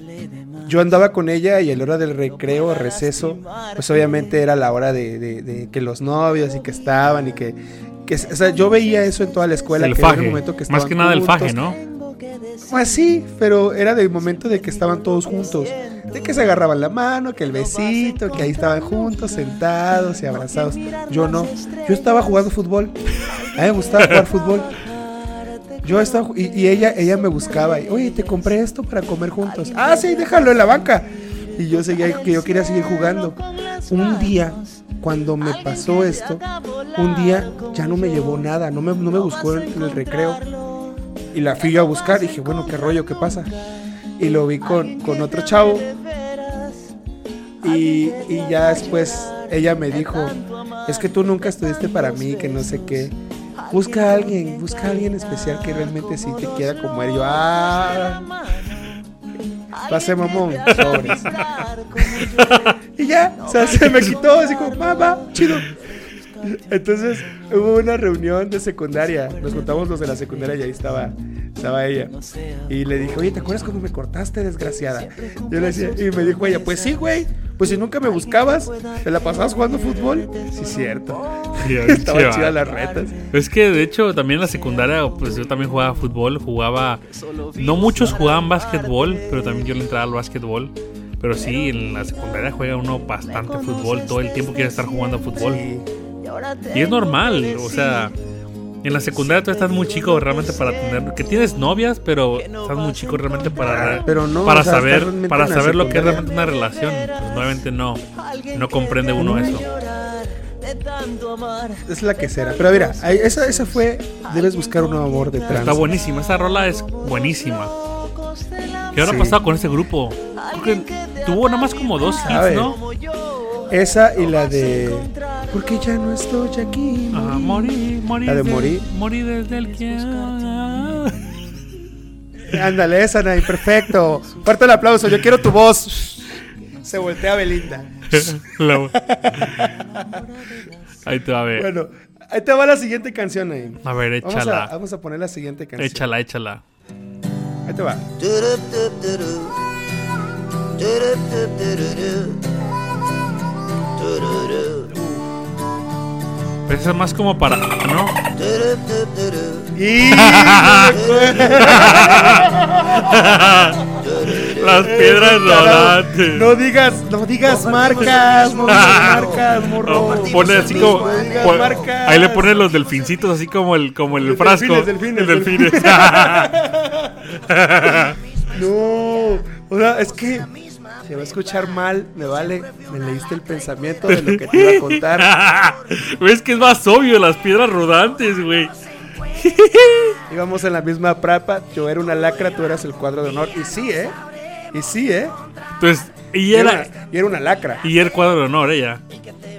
yo andaba con ella y a la hora del recreo, receso, pues obviamente era la hora de, de- de que los novios y que estaban y que, que- o sea, yo veía eso en toda la escuela. el que era el momento que Más que nada el faje, ¿no? Pues sí, pero era del momento de que estaban todos juntos. De que se agarraban la mano, que el besito, que ahí estaban juntos, sentados y abrazados. Yo no. Yo estaba jugando fútbol. A mí me gustaba jugar fútbol. Yo estaba y, y ella, ella me buscaba. y, Oye, te compré esto para comer juntos. Ah, sí, déjalo en la banca. Y yo seguía que yo quería seguir jugando. Un día, cuando me pasó esto, un día ya no me llevó nada, no me, no me buscó en el recreo. Y la fui yo a buscar. Dije, bueno, qué rollo, qué pasa. Y lo vi con, con otro chavo. Y, y ya después ella me dijo, es que tú nunca estuviste para mí, que no sé qué. Busca a alguien, busca a alguien especial que realmente sí te quiera como él. Yo, ah, pasé mamón, sobres. (laughs) y ya, o sea, se me quitó así como, va, chido. Entonces hubo una reunión de secundaria. Nos juntamos los de la secundaria y ahí estaba, estaba ella. Y le dije, oye, ¿te acuerdas cuando me cortaste, desgraciada? Yo le decía, y me dijo ella, pues sí, güey. Pues si nunca me buscabas, te la pasabas jugando fútbol. Sí, cierto. Estaba Chiva. chida las retas. Es que de hecho también en la secundaria, pues yo también jugaba fútbol, jugaba... No muchos jugaban básquetbol, pero también yo le entraba al básquetbol. Pero sí, en la secundaria juega uno bastante fútbol, todo el tiempo quiere estar jugando fútbol. Sí. Y es normal, o sea, en la secundaria tú estás muy chico realmente para tener... Que tienes novias, pero estás muy chico realmente para... Pero no, para o sea, estás saber, para saber lo que es realmente una relación. Pues nuevamente no, no comprende uno eso. Es la que será. Pero mira, esa, esa fue. Debes buscar un nuevo amor de trans. Está buenísima, esa rola es buenísima. ¿Qué habrá Sí. pasado con ese grupo? Creo que tuvo nada más como dos hits, ¿no? Esa y la de. Porque ya no estoy aquí. Ajá, morí, morí. La de morí. Morí desde el que. Ándale, esa, Nay, perfecto. Fuerte el aplauso, yo quiero tu voz. Se voltea Belinda. La- Ahí te va a ver. Bueno, ahí te va la siguiente canción, Nay. a ver, Vamos a, échala. vamos a poner la siguiente canción. Échala, échala. Ahí te va. Pero esa es más como para. ¿No? Y. Las piedras rodantes. No digas, no digas marcas, no digas marcas, morro. Pone así como. No digas pon- marcas. ahí le ponen los delfincitos, así como el, como el Los frasco. delfines, delfines, el delfines. (laughs) (laughs) No, o sea, es que se va a escuchar mal, me vale, me leíste el pensamiento de lo que te iba a (laughs) contar. (laughs) es que es más obvio, las piedras rodantes, güey. (laughs) Íbamos en la misma prepa, yo era una lacra, tú eras el cuadro de honor. Y sí, ¿eh? Y sí, ¿eh? Entonces, y Y era, era. y era una lacra. Y el cuadro de honor, ella.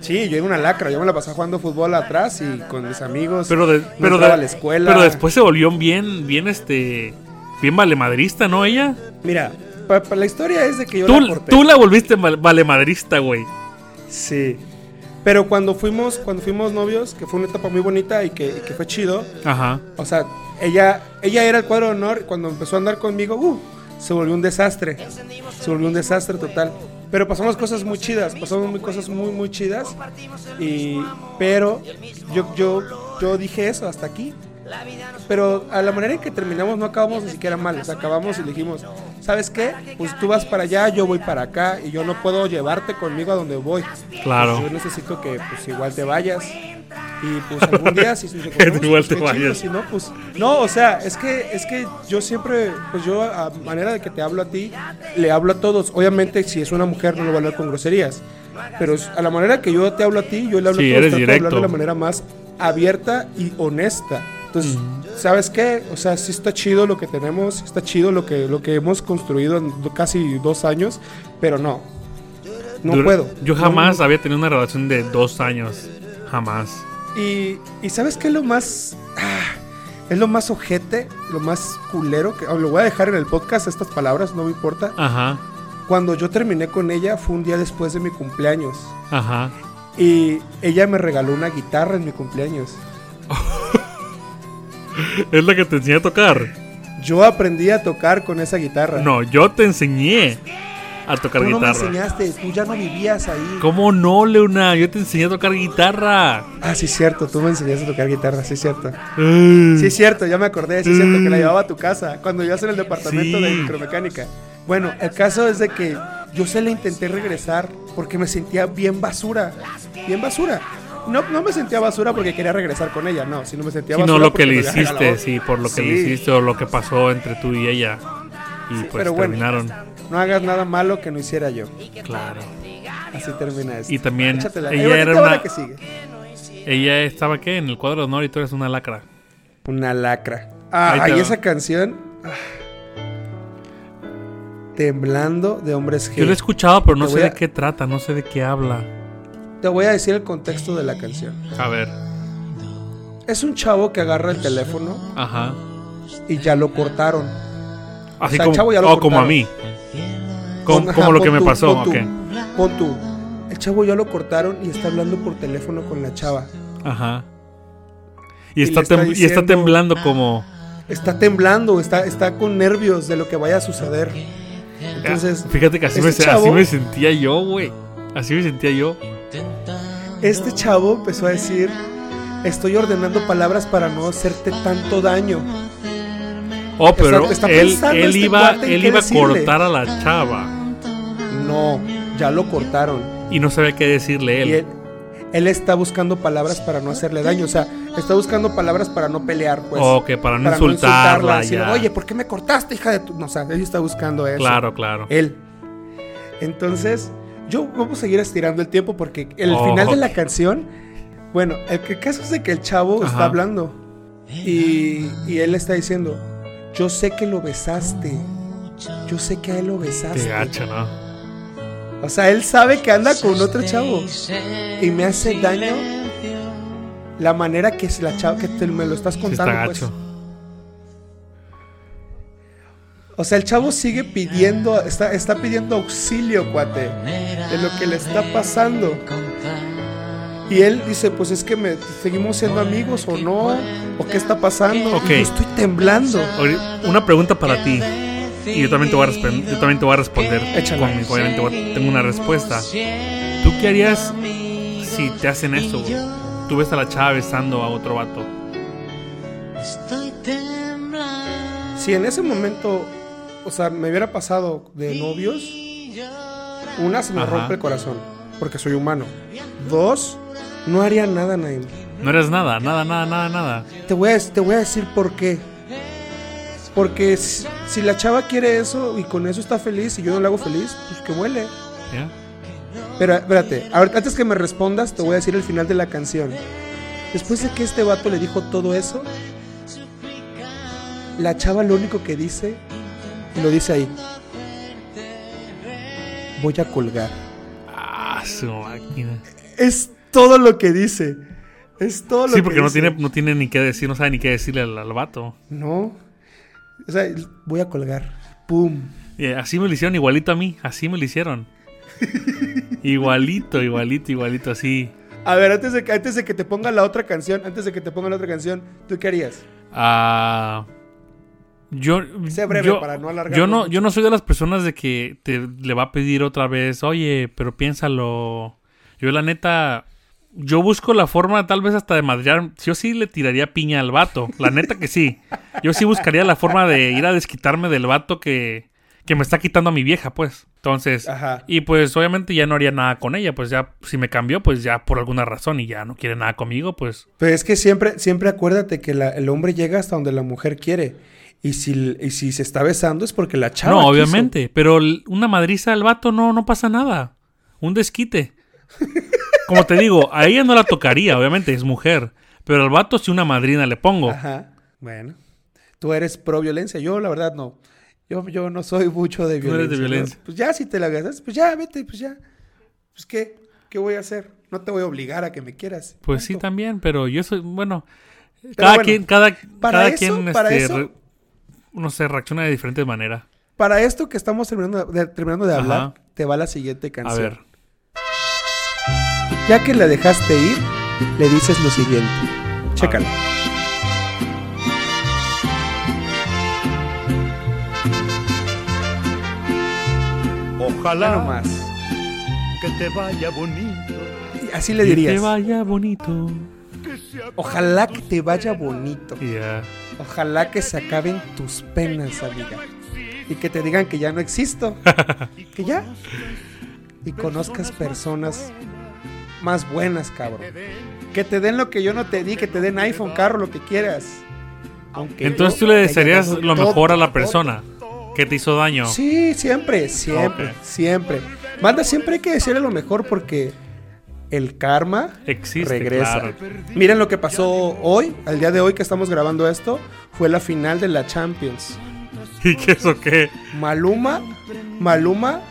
Sí, yo era una lacra, yo me la pasaba jugando fútbol atrás y con mis amigos. Pero, de, no pero, de- a la escuela. pero después se volvió bien, bien este. Bien valemadrista, ¿no? Ella. Mira, pa- pa- la historia es de que yo Tú, la corté. tú la volviste mal- valemadrista, güey. Sí. Pero cuando fuimos, cuando fuimos novios, que fue una etapa muy bonita y que, y que fue chido, Ajá. o sea, ella, ella era el cuadro de honor y cuando empezó a andar conmigo, uh, se volvió un desastre. Se volvió un desastre total. Pero pasamos cosas muy chidas, pasamos muy, cosas muy, muy chidas. Y, pero yo, yo, yo dije eso hasta aquí. Pero a la manera en que terminamos no acabamos ni siquiera mal. O sea, acabamos y dijimos, ¿sabes qué? Pues tú vas para allá, yo voy para acá y yo no puedo llevarte conmigo a donde voy. Claro. Pues yo necesito que pues igual te vayas. Y pues algún día si encontramos, (laughs) Igual pues, te chido, vayas. si no, pues no, o sea, es que es que yo siempre pues yo a manera de que te hablo a ti, le hablo a todos. Obviamente si es una mujer no lo voy a hablar con groserías, pero a la manera que yo te hablo a ti, yo le hablo Sí, a todos, eres de hablar de directo. la manera más abierta y honesta. Entonces, ¿sabes qué? O sea, sí está chido lo que tenemos, sí está chido lo que, lo que hemos construido en casi dos años, pero no. No Dura- puedo. Yo jamás no. había tenido una relación de dos años. Jamás. Y, y ¿sabes qué es lo más... ah, es lo más ojete, lo más culero, que oh, lo voy a dejar en el podcast, estas palabras, no me importa. Ajá, Cuando yo terminé con ella fue un día después de mi cumpleaños. ajá. Y ella me regaló una guitarra en mi cumpleaños. (laughs) Es la que te enseñé a tocar. Yo aprendí a tocar con esa guitarra. No, yo te enseñé a tocar Tú no me guitarra. enseñaste, tú ya no vivías ahí. ¿Cómo no, Leona? Yo te enseñé a tocar guitarra. Ah, sí, cierto, tú me enseñaste a tocar guitarra, sí, cierto. Mm. Sí, cierto, ya me acordé, sí, cierto, que la llevaba a tu casa cuando ibas en el departamento Sí. de micromecánica. Bueno, el caso es de que yo se la intenté regresar porque me sentía bien basura. Bien basura. No, no me sentía basura porque quería regresar con ella, no, sino me sentía basura. no lo que le hiciste, sí, por lo que Sí. le hiciste o lo que pasó entre tú y ella. Y pues pero bueno. terminaron. No hagas nada malo que no hiciera yo. Claro. Así termina esto. Y también Échatela. ella Eh, era la una- que sigue. Ella estaba, ¿qué? En el cuadro de honor y tú eres una lacra. Una lacra. Ah, Ahí va. esa canción. ah. Temblando de hombres G. Yo lo he escuchado, pero no sé de qué trata, no sé de qué habla. Te voy a decir el contexto de la canción. A ver. Es un chavo que agarra el teléfono Ajá. y ya lo cortaron. Así sea, el como, chavo ya lo oh, como a mí. Como, Pon- como lo que me tú, pasó. pon tú, ok. Pon tú. El chavo ya lo cortaron y está hablando por teléfono con la chava. Ajá. Y Y está, está y está temblando como... Está temblando, está, está con nervios de lo que vaya a suceder. Entonces, Fíjate que así, me, así me sentía yo, güey. Así me sentía yo. Este chavo empezó a decir, estoy ordenando palabras para no hacerte tanto daño. Oh, pero está él, él este iba, él iba a cortar a la chava. No, ya lo cortaron. Y no sabía qué decirle él. Y él, él está buscando palabras para no hacerle daño. O sea, está buscando palabras para no pelear, pues. Ok, para no insultarla, decir, ya. Oye, ¿por qué me cortaste, hija de tu...? No, o sea, él está buscando eso. Claro, claro. Él. Entonces, yo vamos a seguir estirando el tiempo porque el Oh, final de la canción... Bueno, el caso es de que el chavo Ajá. está hablando. Y, y él está diciendo, yo sé que lo besaste. Yo sé que a él lo besaste. Qué gacho, ¿no? O sea, él sabe que anda con otro chavo. Y me hace daño la manera que es la chava que te, me lo estás Sí contando. está pues. O sea, el chavo sigue pidiendo, está, está pidiendo auxilio, cuate, de lo que le está pasando. Y él dice, pues es que me seguimos siendo amigos o no, o qué está pasando. Ok. Yo estoy temblando. Oye, Una pregunta para ti. Y yo también te voy a, resp- yo también te voy a responder. Échala. Con mi- obviamente voy a- tengo una respuesta. ¿Tú qué harías si te hacen eso? Tú ves a la chava besando a otro vato. Si en ese momento, o sea, me hubiera pasado de novios, una se me Ajá. rompe el corazón, porque soy humano. Dos, no haría nada, Naim. No eres nada, nada, nada, nada, nada. Te voy a, te voy a decir por qué. Porque si, si la chava quiere eso y con eso está feliz y yo no la hago feliz, pues que huele. ¿Ya? Pero espérate, ahorita antes que me respondas, te voy a decir el final de la canción. Después de que este vato le dijo todo eso, la chava lo único que dice, y lo dice ahí, voy a colgar. Ah, su máquina. Es todo lo que dice. Es todo lo Sí, que porque no dice. tiene, no tiene ni qué decir, no sabe ni qué decirle al, al vato. No. O sea, voy a colgar. Pum. Y así me lo hicieron igualito a mí, así me lo hicieron. igualito, igualito, igualito, así. A ver, antes de, que, antes de que te ponga la otra canción, antes de que te ponga la otra canción, ¿tú qué harías? Ah, yo, Sé breve yo, para no yo no, mucho. yo no soy de las personas de que te le va a pedir otra vez, oye, pero piénsalo. Yo la neta, yo busco la forma tal vez hasta de madrear. Yo sí le tiraría piña al vato, la neta que sí. Yo sí buscaría la forma de ir a desquitarme del vato que, que me está quitando a mi vieja, pues. Entonces, Ajá. y pues obviamente ya no haría nada con ella, pues ya si me cambió, pues ya por alguna razón y ya no quiere nada conmigo, pues Pero es que siempre, siempre acuérdate que la- el hombre llega hasta donde la mujer quiere. Y si, y si se está besando es porque la chava. No, quiso. obviamente, pero una madriza al vato no, no pasa nada. Un desquite. (laughs) Como te digo, a ella no la tocaría, obviamente, es mujer. Pero al vato si una madrina le pongo. Ajá. Bueno. Tú eres pro violencia. Yo, la verdad, no. Yo, yo no soy mucho de Tú no violencia. eres de violencia. Pues ya, si te la gastas, pues ya, vete, pues ya. Pues qué, ¿qué voy a hacer? No te voy a obligar a que me quieras. Pues sí, también, pero yo soy, bueno, cada bueno, quien, cada, para cada eso- quien, para este, eso- no sé, reacciona de diferente manera. Para esto que estamos terminando de, terminando de hablar, Ajá. te va la siguiente A canción. ver, Ya que la dejaste ir, le dices lo siguiente. Chécala. Ojalá nomás. que te vaya bonito. Y Así le que te dirías. vaya bonito. Ojalá que te vaya bonito. Ojalá que se acaben tus penas, amiga. Y que te digan que ya no existo. (laughs) que ya. Y conozcas personas más buenas, cabrón. Que te den lo que yo no te di, que te den iPhone, carro, lo que quieras. Aunque Entonces tú le desearías lo mejor a la persona que te hizo daño. Sí, siempre, siempre, siempre. Banda, siempre hay que decirle lo mejor porque el karma Existe, regresa. claro. Miren lo que pasó hoy, al día de hoy que estamos grabando esto, fue la final de la Champions. ¿Y qué eso qué? Maluma, Maluma,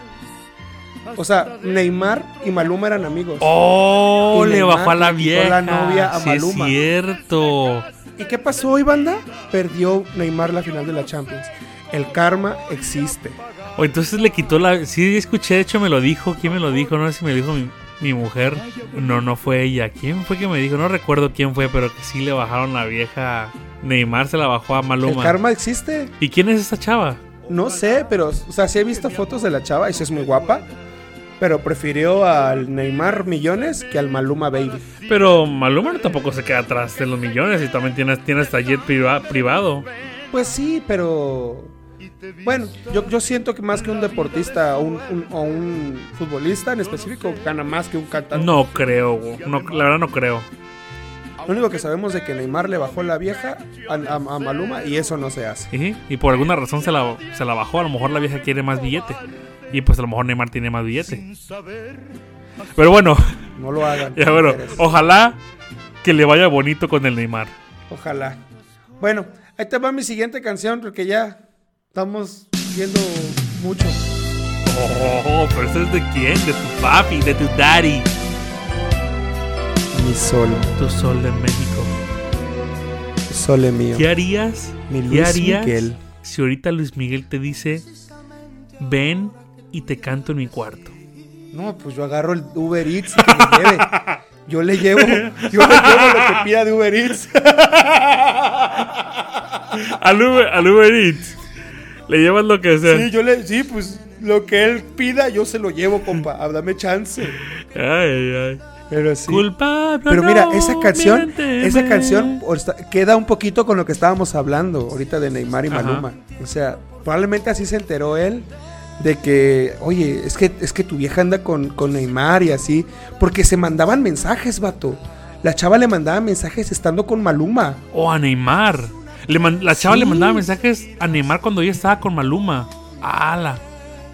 o sea, Neymar y Maluma eran amigos. Oh, Y le bajó a la vieja. la novia a sí, Maluma. es cierto. ¿Y qué pasó hoy, banda? Perdió Neymar la final de la Champions. El karma existe. O entonces le quitó la. Sí, escuché, de hecho me lo dijo. ¿Quién me lo dijo? No sé si me lo dijo mi, mi mujer. No, no fue ella. ¿Quién fue que me dijo? No recuerdo quién fue, pero que sí le bajaron la vieja. Neymar se la bajó a El Maluma. karma existe. ¿Y quién es esa chava? No sé, pero, o sea, sí he visto fotos de la chava y sí es muy guapa. Pero prefirió al Neymar Millones que al Maluma Baby. Pero Maluma no tampoco se queda atrás de los millones y también tiene, tiene hasta jet priva- privado. Pues sí, pero. Bueno, yo, yo siento que más que un deportista o un, un- o un futbolista en específico, gana más que un cantante. No creo, no, la verdad no creo. Lo único que sabemos es que Neymar le bajó la vieja a, a- a Maluma y eso no se hace. Y, y por alguna razón se la, se la bajó. A lo mejor la vieja quiere más billete. Y pues a lo mejor Neymar tiene más billete. Pero bueno, No lo hagan. (laughs) ya bueno, ojalá que le vaya bonito con el Neymar. Ojalá. Bueno, ahí te va mi siguiente canción porque ya estamos viendo mucho. Oh, pero eso es de quién? De tu papi, de tu daddy. Mi sol, Tu sol de México. sole mío. ¿Qué harías? Mi ¿Qué Luis harías Miguel. si ahorita Luis Miguel te dice, ven y te canto en mi cuarto? No, pues yo agarro el Uber Eats y que me lleve. Yo le llevo, yo le llevo lo que pida de Uber Eats. (laughs) Al Uber, al Uber Eats. Le llevas lo que sea. Sí, yo le, sí, pues lo que él pida yo se lo llevo, compa. (laughs) Dame chance. Ay, ay. Pero sí. Culpable. Pero mira, no, esa canción, miénteme. esa canción está- queda un poquito con lo que estábamos hablando ahorita de Neymar y Ajá. Maluma. O sea, probablemente así se enteró él de que, oye, es que, es que tu vieja anda con, con Neymar y así. Porque se mandaban mensajes, vato. La chava le mandaba mensajes estando con Maluma. O a Neymar. Le man- la chava Sí. le mandaba mensajes a Neymar cuando ella estaba con Maluma. ¡Hala!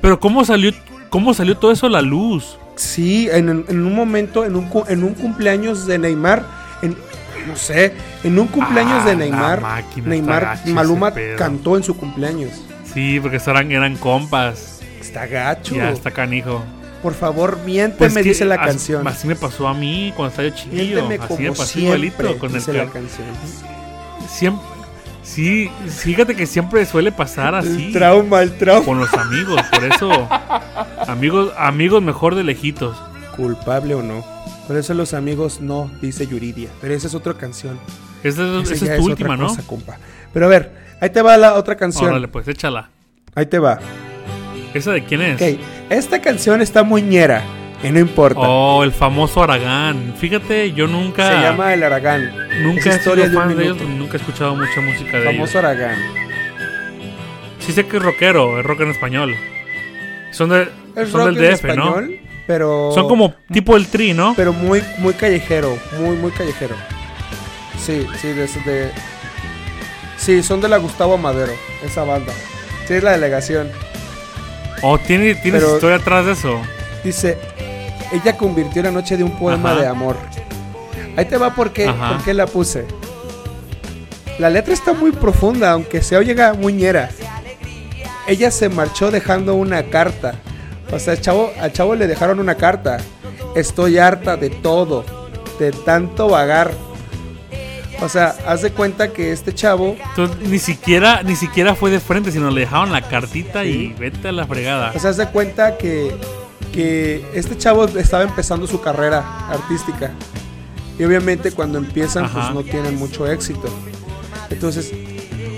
Pero ¿cómo salió, cómo salió todo eso a la luz? Sí, en, en un momento, en un, en un cumpleaños de Neymar, en, no sé, en un cumpleaños Ah, de Neymar, máquina, Neymar, Maluma cantó en su cumpleaños. Sí, porque eran, eran compas. Está gacho. Ya está canijo. Por favor, miénteme, Pues que dice la as- canción. Así me pasó a mí cuando estaba yo chiquillo. Miénteme Así como me pasó siempre, igualito con el la canción. Siempre. Sí, fíjate que siempre suele pasar así. El trauma, el trauma. Con los amigos, por eso. Amigos, amigos mejor de lejitos. Culpable o no. Por eso los amigos no, dice Yuridia. Pero esa es otra canción. Esa, es- Esa es tu otra última, ¿no? cosa, compa. Pero a ver, ahí te va la otra canción. Órale, pues échala. Ahí te va. ¿Esa de quién es? Ok, esta canción está muy ñera. Y no importa. Oh, el famoso Aragán. Fíjate, yo nunca. Se llama El Aragán. Nunca es he sido fan de ellos, nunca he escuchado mucha música de Famoso ellos. Aragán. Sí sé que es rockero, es rock en español. Son, de, Es son rock del en DF, español, pero. ¿no? Son como tipo el tri, ¿no? Pero muy, muy callejero. Muy, muy callejero. Sí, sí, de, de. Sí, son de la Gustavo Madero, esa banda. Sí, es la delegación. ¿O tiene, tienes Pero- historia atrás de eso? Dice, ella convirtió la noche de un poema Ajá. de amor. Ahí te va porque, Ajá. por qué la puse. La letra está muy profunda, aunque se oye muñera. Ella se marchó dejando una carta. O sea, al chavo, al chavo le dejaron una carta. estoy harta de todo, de tanto vagar. O sea, haz de cuenta que este chavo, Entonces, ni siquiera, ni siquiera fue de frente, sino le dejaron la cartita Sí. y vete a la fregada. o sea, haz de cuenta que, que este chavo estaba empezando su carrera artística. Y obviamente cuando empiezan, Ajá. pues no tienen mucho éxito. Entonces,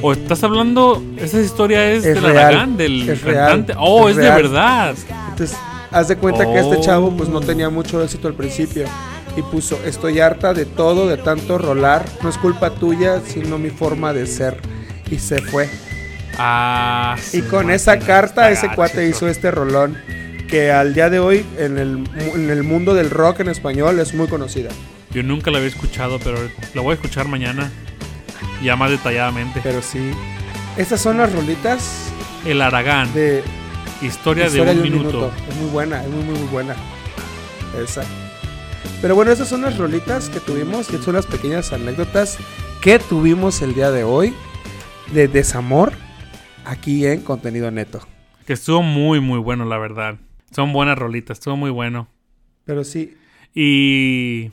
O estás hablando, esa historia es, Es del real, Aragán, del es real, cantante. Oh, es es, real. de verdad. Entonces, haz de cuenta que este Oh. chavo pues no tenía mucho éxito al principio. Y puso, estoy harta de todo, de tanto rolar. No es culpa tuya, sino mi forma de ser. Y se fue. Ah, Y con esa carta ese cuate hizo este rolón. Que al día de hoy en el, en el mundo del rock en español es muy conocida. Yo nunca la había escuchado, pero la voy a escuchar mañana. Ya más detalladamente. Pero sí. Estas son las rolitas El Aragán, de historia, Historia de un, minuto. Es muy buena, es muy, muy, muy buena. Esa. Pero bueno, esas son las rolitas que tuvimos y son las pequeñas anécdotas que tuvimos el día de hoy de desamor aquí en Contenido Neto. Que estuvo muy, muy bueno, la verdad. Son buenas rolitas, estuvo muy bueno. Pero sí, Y.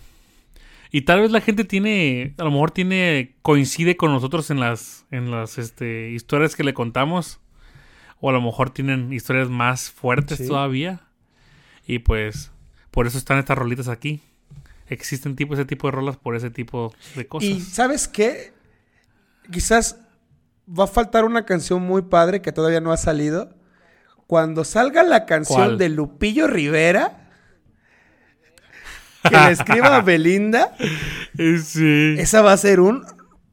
Y tal vez la gente tiene. A lo mejor tiene. coincide con nosotros en las. en las este, historias que le contamos. O a lo mejor tienen historias más fuertes Sí. todavía. Y pues. Por eso están estas rolitas aquí. Existen tipo, ese tipo de rolas por ese tipo de cosas. Y ¿sabes qué? Quizás va a faltar una canción muy padre que todavía no ha salido. Cuando salga la canción ¿Cuál? de Lupillo Rivera, que le escriba a (laughs) Belinda, sí. esa va a ser un,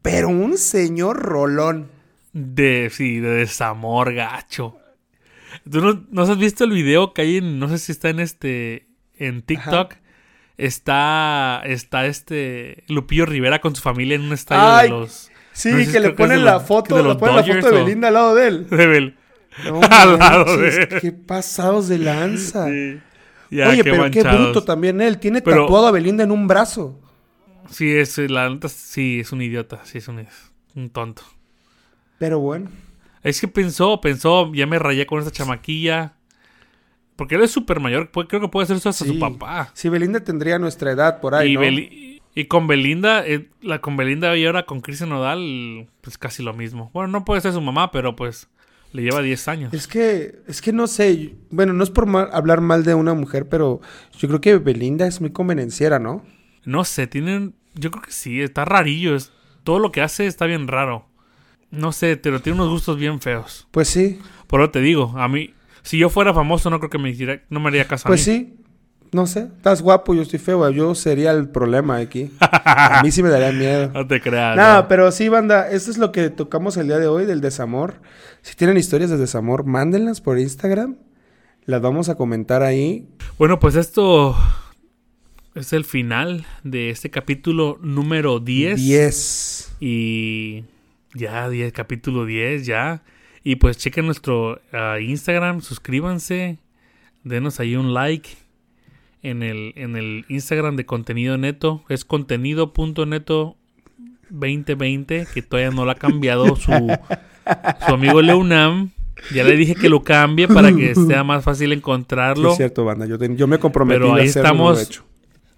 pero un señor rolón. De, sí, de desamor gacho. ¿Tú no, no has visto el video que hay en, no sé si está en este, en TikTok? Está, está este Lupillo Rivera con su familia en un estadio Ay, de los... Sí, No sé si que le ponen la foto, le ponen la foto de Belinda al lado de él. (laughs) de Bel- No (laughs) Al lado de. Qué pasados de lanza. Sí. Ya, Oye, qué pero qué manchados. bruto también él. Tiene Pero- tatuado a Belinda en un brazo. Sí, es, la neta, sí, es un idiota, sí, es un, un tonto. Pero bueno. Es que pensó, pensó, ya me rayé con esta chamaquilla. Porque él es súper mayor, creo que puede ser eso hasta sí. su papá. Si Belinda tendría nuestra edad por ahí, y, ¿no? Beli- y con Belinda, eh, la con Belinda y ahora con Cristian Nodal, pues casi lo mismo. Bueno, no puede ser su mamá, pero pues le lleva 10 años. Es que, es que no sé. Bueno, no es por mal- hablar mal de una mujer, pero yo creo que Belinda es muy convenenciera, ¿no? No sé, tienen. Yo creo que sí, está rarillo. Es, todo lo que hace está bien raro. No sé, pero tiene unos gustos bien feos. Pues sí, Por eso te digo, a mí, si yo fuera famoso, no creo que me hiciera, no me haría caso a pues mí. sí. No sé, estás guapo, yo estoy feo. Yo sería el problema aquí. A mí sí me daría miedo. (laughs) No te creas. Nada, no. pero sí, banda, esto es lo que tocamos el día de hoy del desamor. Si tienen historias de desamor, mándenlas por Instagram. Las vamos a comentar ahí. Bueno, pues esto es el final de este capítulo número 10. 10. Y ya, 10, capítulo 10, ya. Y pues chequen nuestro ah, Instagram, suscríbanse, denos ahí un like en el, en el Instagram de contenido neto. Es contenido.neto 2020, que todavía no lo ha cambiado su, su amigo Leunam. Ya le dije que lo cambie para que (laughs) sea más fácil Sí, encontrarlo. es cierto, banda. Yo, te- yo me comprometí Pero a ahí hacerlo, no lo he estamos. hecho.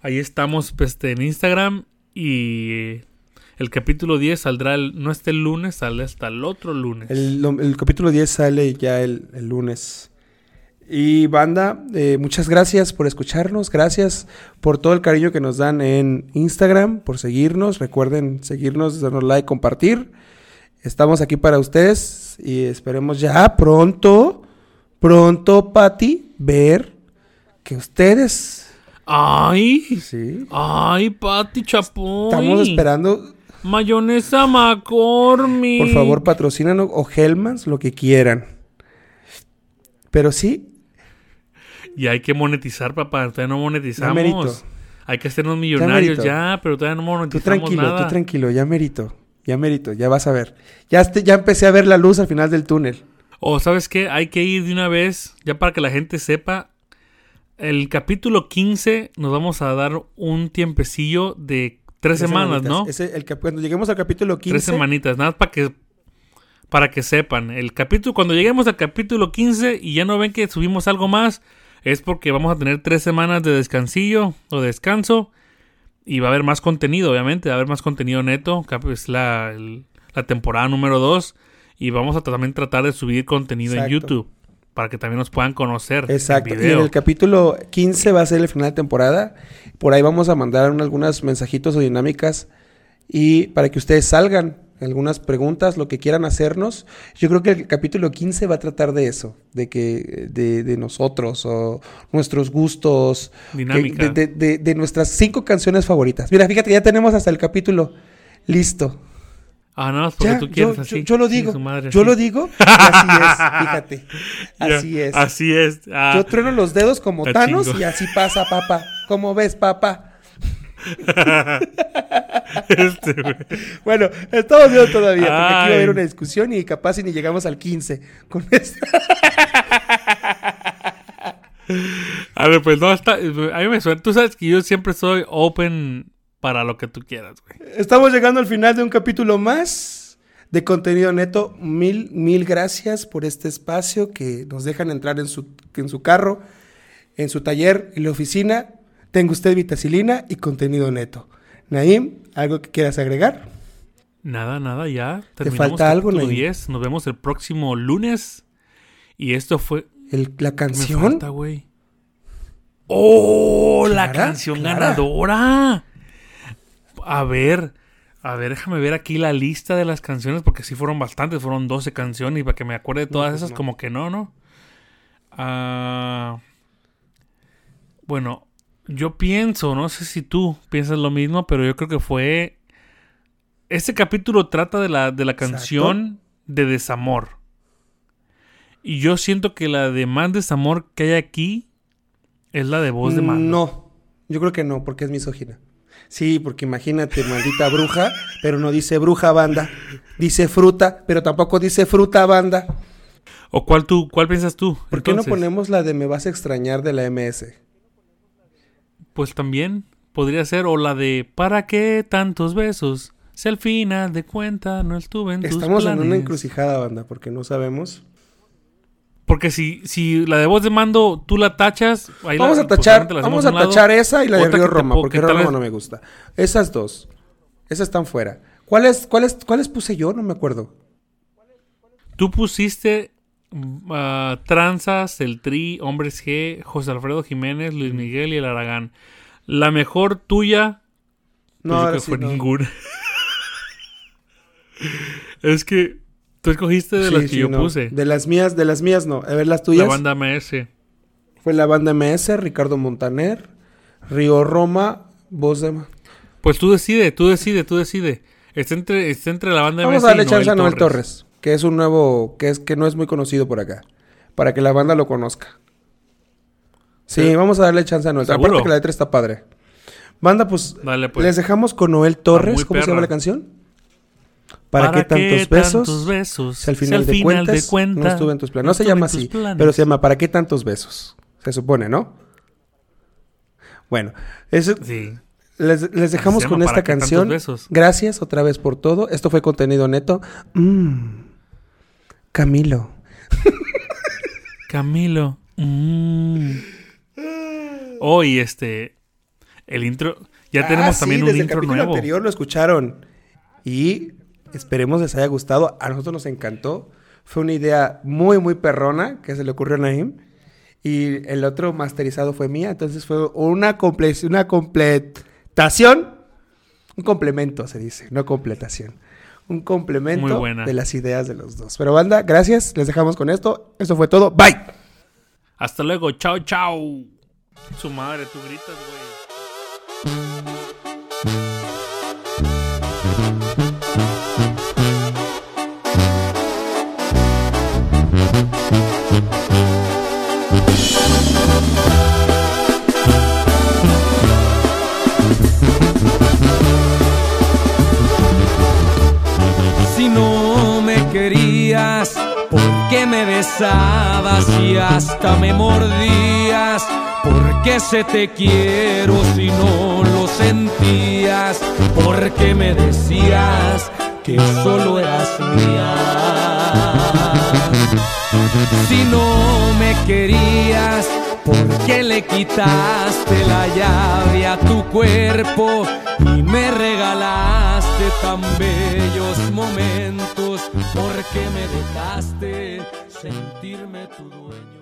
Ahí estamos pues, este, en Instagram y el capítulo 10 saldrá el- no este lunes, sale hasta el otro lunes. El, el capítulo 10 sale ya el, el lunes. Y banda, eh, muchas gracias por escucharnos, gracias por todo el cariño que nos dan en Instagram, por seguirnos, recuerden seguirnos, darnos like, compartir. Estamos aquí para ustedes y esperemos ya pronto, pronto, Pati, ver que ustedes, ¡Ay! sí, ¡Ay, Pati Chapoy! estamos esperando, Mayonesa McCormick. por favor, patrocínanos o Hellmans, lo que quieran. Pero sí, Y hay que monetizar, papá. Todavía no monetizamos. merito. Hay que hacernos millonarios ya, pero todavía no Tú monetizamos tranquilo, nada. tú tranquilo, ya merito, ya merito, ya vas a ver. Ya, este- ya empecé a ver la luz al final del túnel. O sabes qué, hay que ir de una vez, ya para que la gente sepa. El capítulo 15 nos vamos a dar un tiempecillo de tres, semanas, semanitas. ¿no? Ese, el, cuando lleguemos al capítulo 15, Tres semanitas, nada más para que para que sepan. El capítulo, cuando lleguemos al capítulo 15 y ya no ven que subimos algo más, es porque vamos a tener tres semanas de descansillo o descanso y va a haber más contenido, obviamente, va a haber más contenido neto, que es la, el- la temporada número 2 y vamos a también tratar de subir contenido en. YouTube para que también nos puedan conocer. Exacto. Y en el capítulo 15 va a ser el final de temporada. Por ahí vamos a mandar un- algunos mensajitos o dinámicas y para que ustedes salgan algunas preguntas, lo que quieran hacernos. Yo creo que el capítulo 15 va a tratar de eso, de que de, de nosotros o nuestros gustos, Dinámica. de, de- de- de nuestras cinco canciones favoritas. Mira, fíjate, ya tenemos hasta el capítulo listo. Ah, más porque Ya, tú quieres yo- así. yo lo digo, madre, yo sí. lo digo, y (laughs) así es, fíjate, así es. Así es. Ah, Yo trueno los dedos como Thanos chingo. y así pasa, papá. ¿Cómo ves, papá? (laughs) este. Bueno, estamos viendo todavía, porque aquí va a haber una discusión y capaz si ni llegamos al 15 con esto. A ver, pues no, está, a mí me suena. Tú sabes que yo siempre soy open para lo que tú quieras, güey. Estamos llegando al final de un capítulo más de contenido neto. Mil, mil gracias por este espacio que nos dejan entrar en su, en su carro, en su taller, en la oficina. Tenga usted vitacilina y contenido neto. Naim, ¿algo que quieras agregar? Nada, nada, ya. ¿Te Terminamos falta algo, Naim? 10. Nos vemos el próximo lunes. Y esto fue. El- la ¿qué canción. Me falta, güey. ¡Oh! La canción Clara. ganadora. A ver. A ver, déjame ver aquí la lista de las canciones. Porque sí fueron bastantes. Fueron 12 canciones. Y para que me acuerde de todas pues esas, no. como que no, ¿no? Ah, bueno, yo pienso, no sé si tú piensas lo mismo, pero yo creo que fue. Este capítulo trata de la, de la Exacto. canción de desamor. Y yo siento que la de más desamor que hay aquí es la de voz de mando. No, yo creo que no, porque es misógina. Sí, porque imagínate, maldita bruja, pero no dice bruja banda. Dice fruta, pero tampoco dice fruta banda. ¿O cuál tú, cuál piensas tú? ¿Por qué no ponemos la de me vas a extrañar de la MS? Pues también podría ser, o la de ¿Para qué tantos besos? Si al final de cuenta no estuve en tus Estamos en una planes. encrucijada, banda, porque no sabemos. Porque si, si la de voz de mando tú la tachas, ahí Vamos la- a tachar, posiblemente la vamos a lado. tachar esa y la de Río te Roma, po- porque que Río Roma no me gusta. Esas dos. Esas están fuera. ¿Cuáles, cuáles, cuáles puse yo? No me acuerdo. Tú pusiste mm, ah, Tranzas, El Tri, Hombres G, José Alfredo Jiménez, Luis Miguel y El Aragán. La mejor tuya, pues No, yo que sí fue no. ninguna. (laughs) es que tú escogiste de Sí, las que sí, yo no. puse. De las mías, de las mías no. A ver, las La tuyas. banda MS. Fue la banda MS, Ricardo Montaner, Río Roma, voz de... Pues tú decide, tú decide, tú decide. Está entre, está entre la banda Vamos MS a darle y chance a Noel Torres. Torres, que es un nuevo, que es que no es muy conocido por acá, para que la banda lo conozca. Sí, vamos a darle chance a Noel. ¿Seguro? Aparte que la letra está padre. Banda, pues, Dale, pues. les dejamos con Noel Torres. ¿Cómo se llama la canción? ¿Para, qué tantos besos? tantos besos? Si al Si final, de, cuentas, cuenta no estuve en tus planes. No se llama así, planes. pero se llama ¿Para qué tantos besos? Se supone, ¿no? Bueno, eso, Sí. les, les dejamos con esta ¿Para qué tantos canción. Gracias otra vez por todo. Esto fue contenido neto. Mm. Camilo. Camilo. Mm. Oh, y este. El intro. Ya tenemos Ah, también sí, un desde el intro capítulo nuevo. anterior lo escucharon. Y esperemos les haya gustado. A nosotros nos encantó. Fue una idea muy, muy perrona que se le ocurrió a Naim. Y el otro masterizado fue mía. Entonces fue una, comple una completación. Un complemento, se dice, no completación. Un complemento de las ideas de los dos. Pero banda, gracias. Les dejamos con esto. Eso fue todo. Bye. Hasta luego. Chao, chao. Su madre, tú gritas, güey. ¿Por qué me besabas y hasta me mordías? ¿Por qué se te quiero si no lo sentías? ¿Por qué me decías que solo eras mía? Si no me querías, porque le quitaste la llave a tu cuerpo y me regalaste tan bellos momentos, porque me dejaste sentirme tu dueño.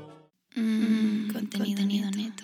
Mm, contenido neto.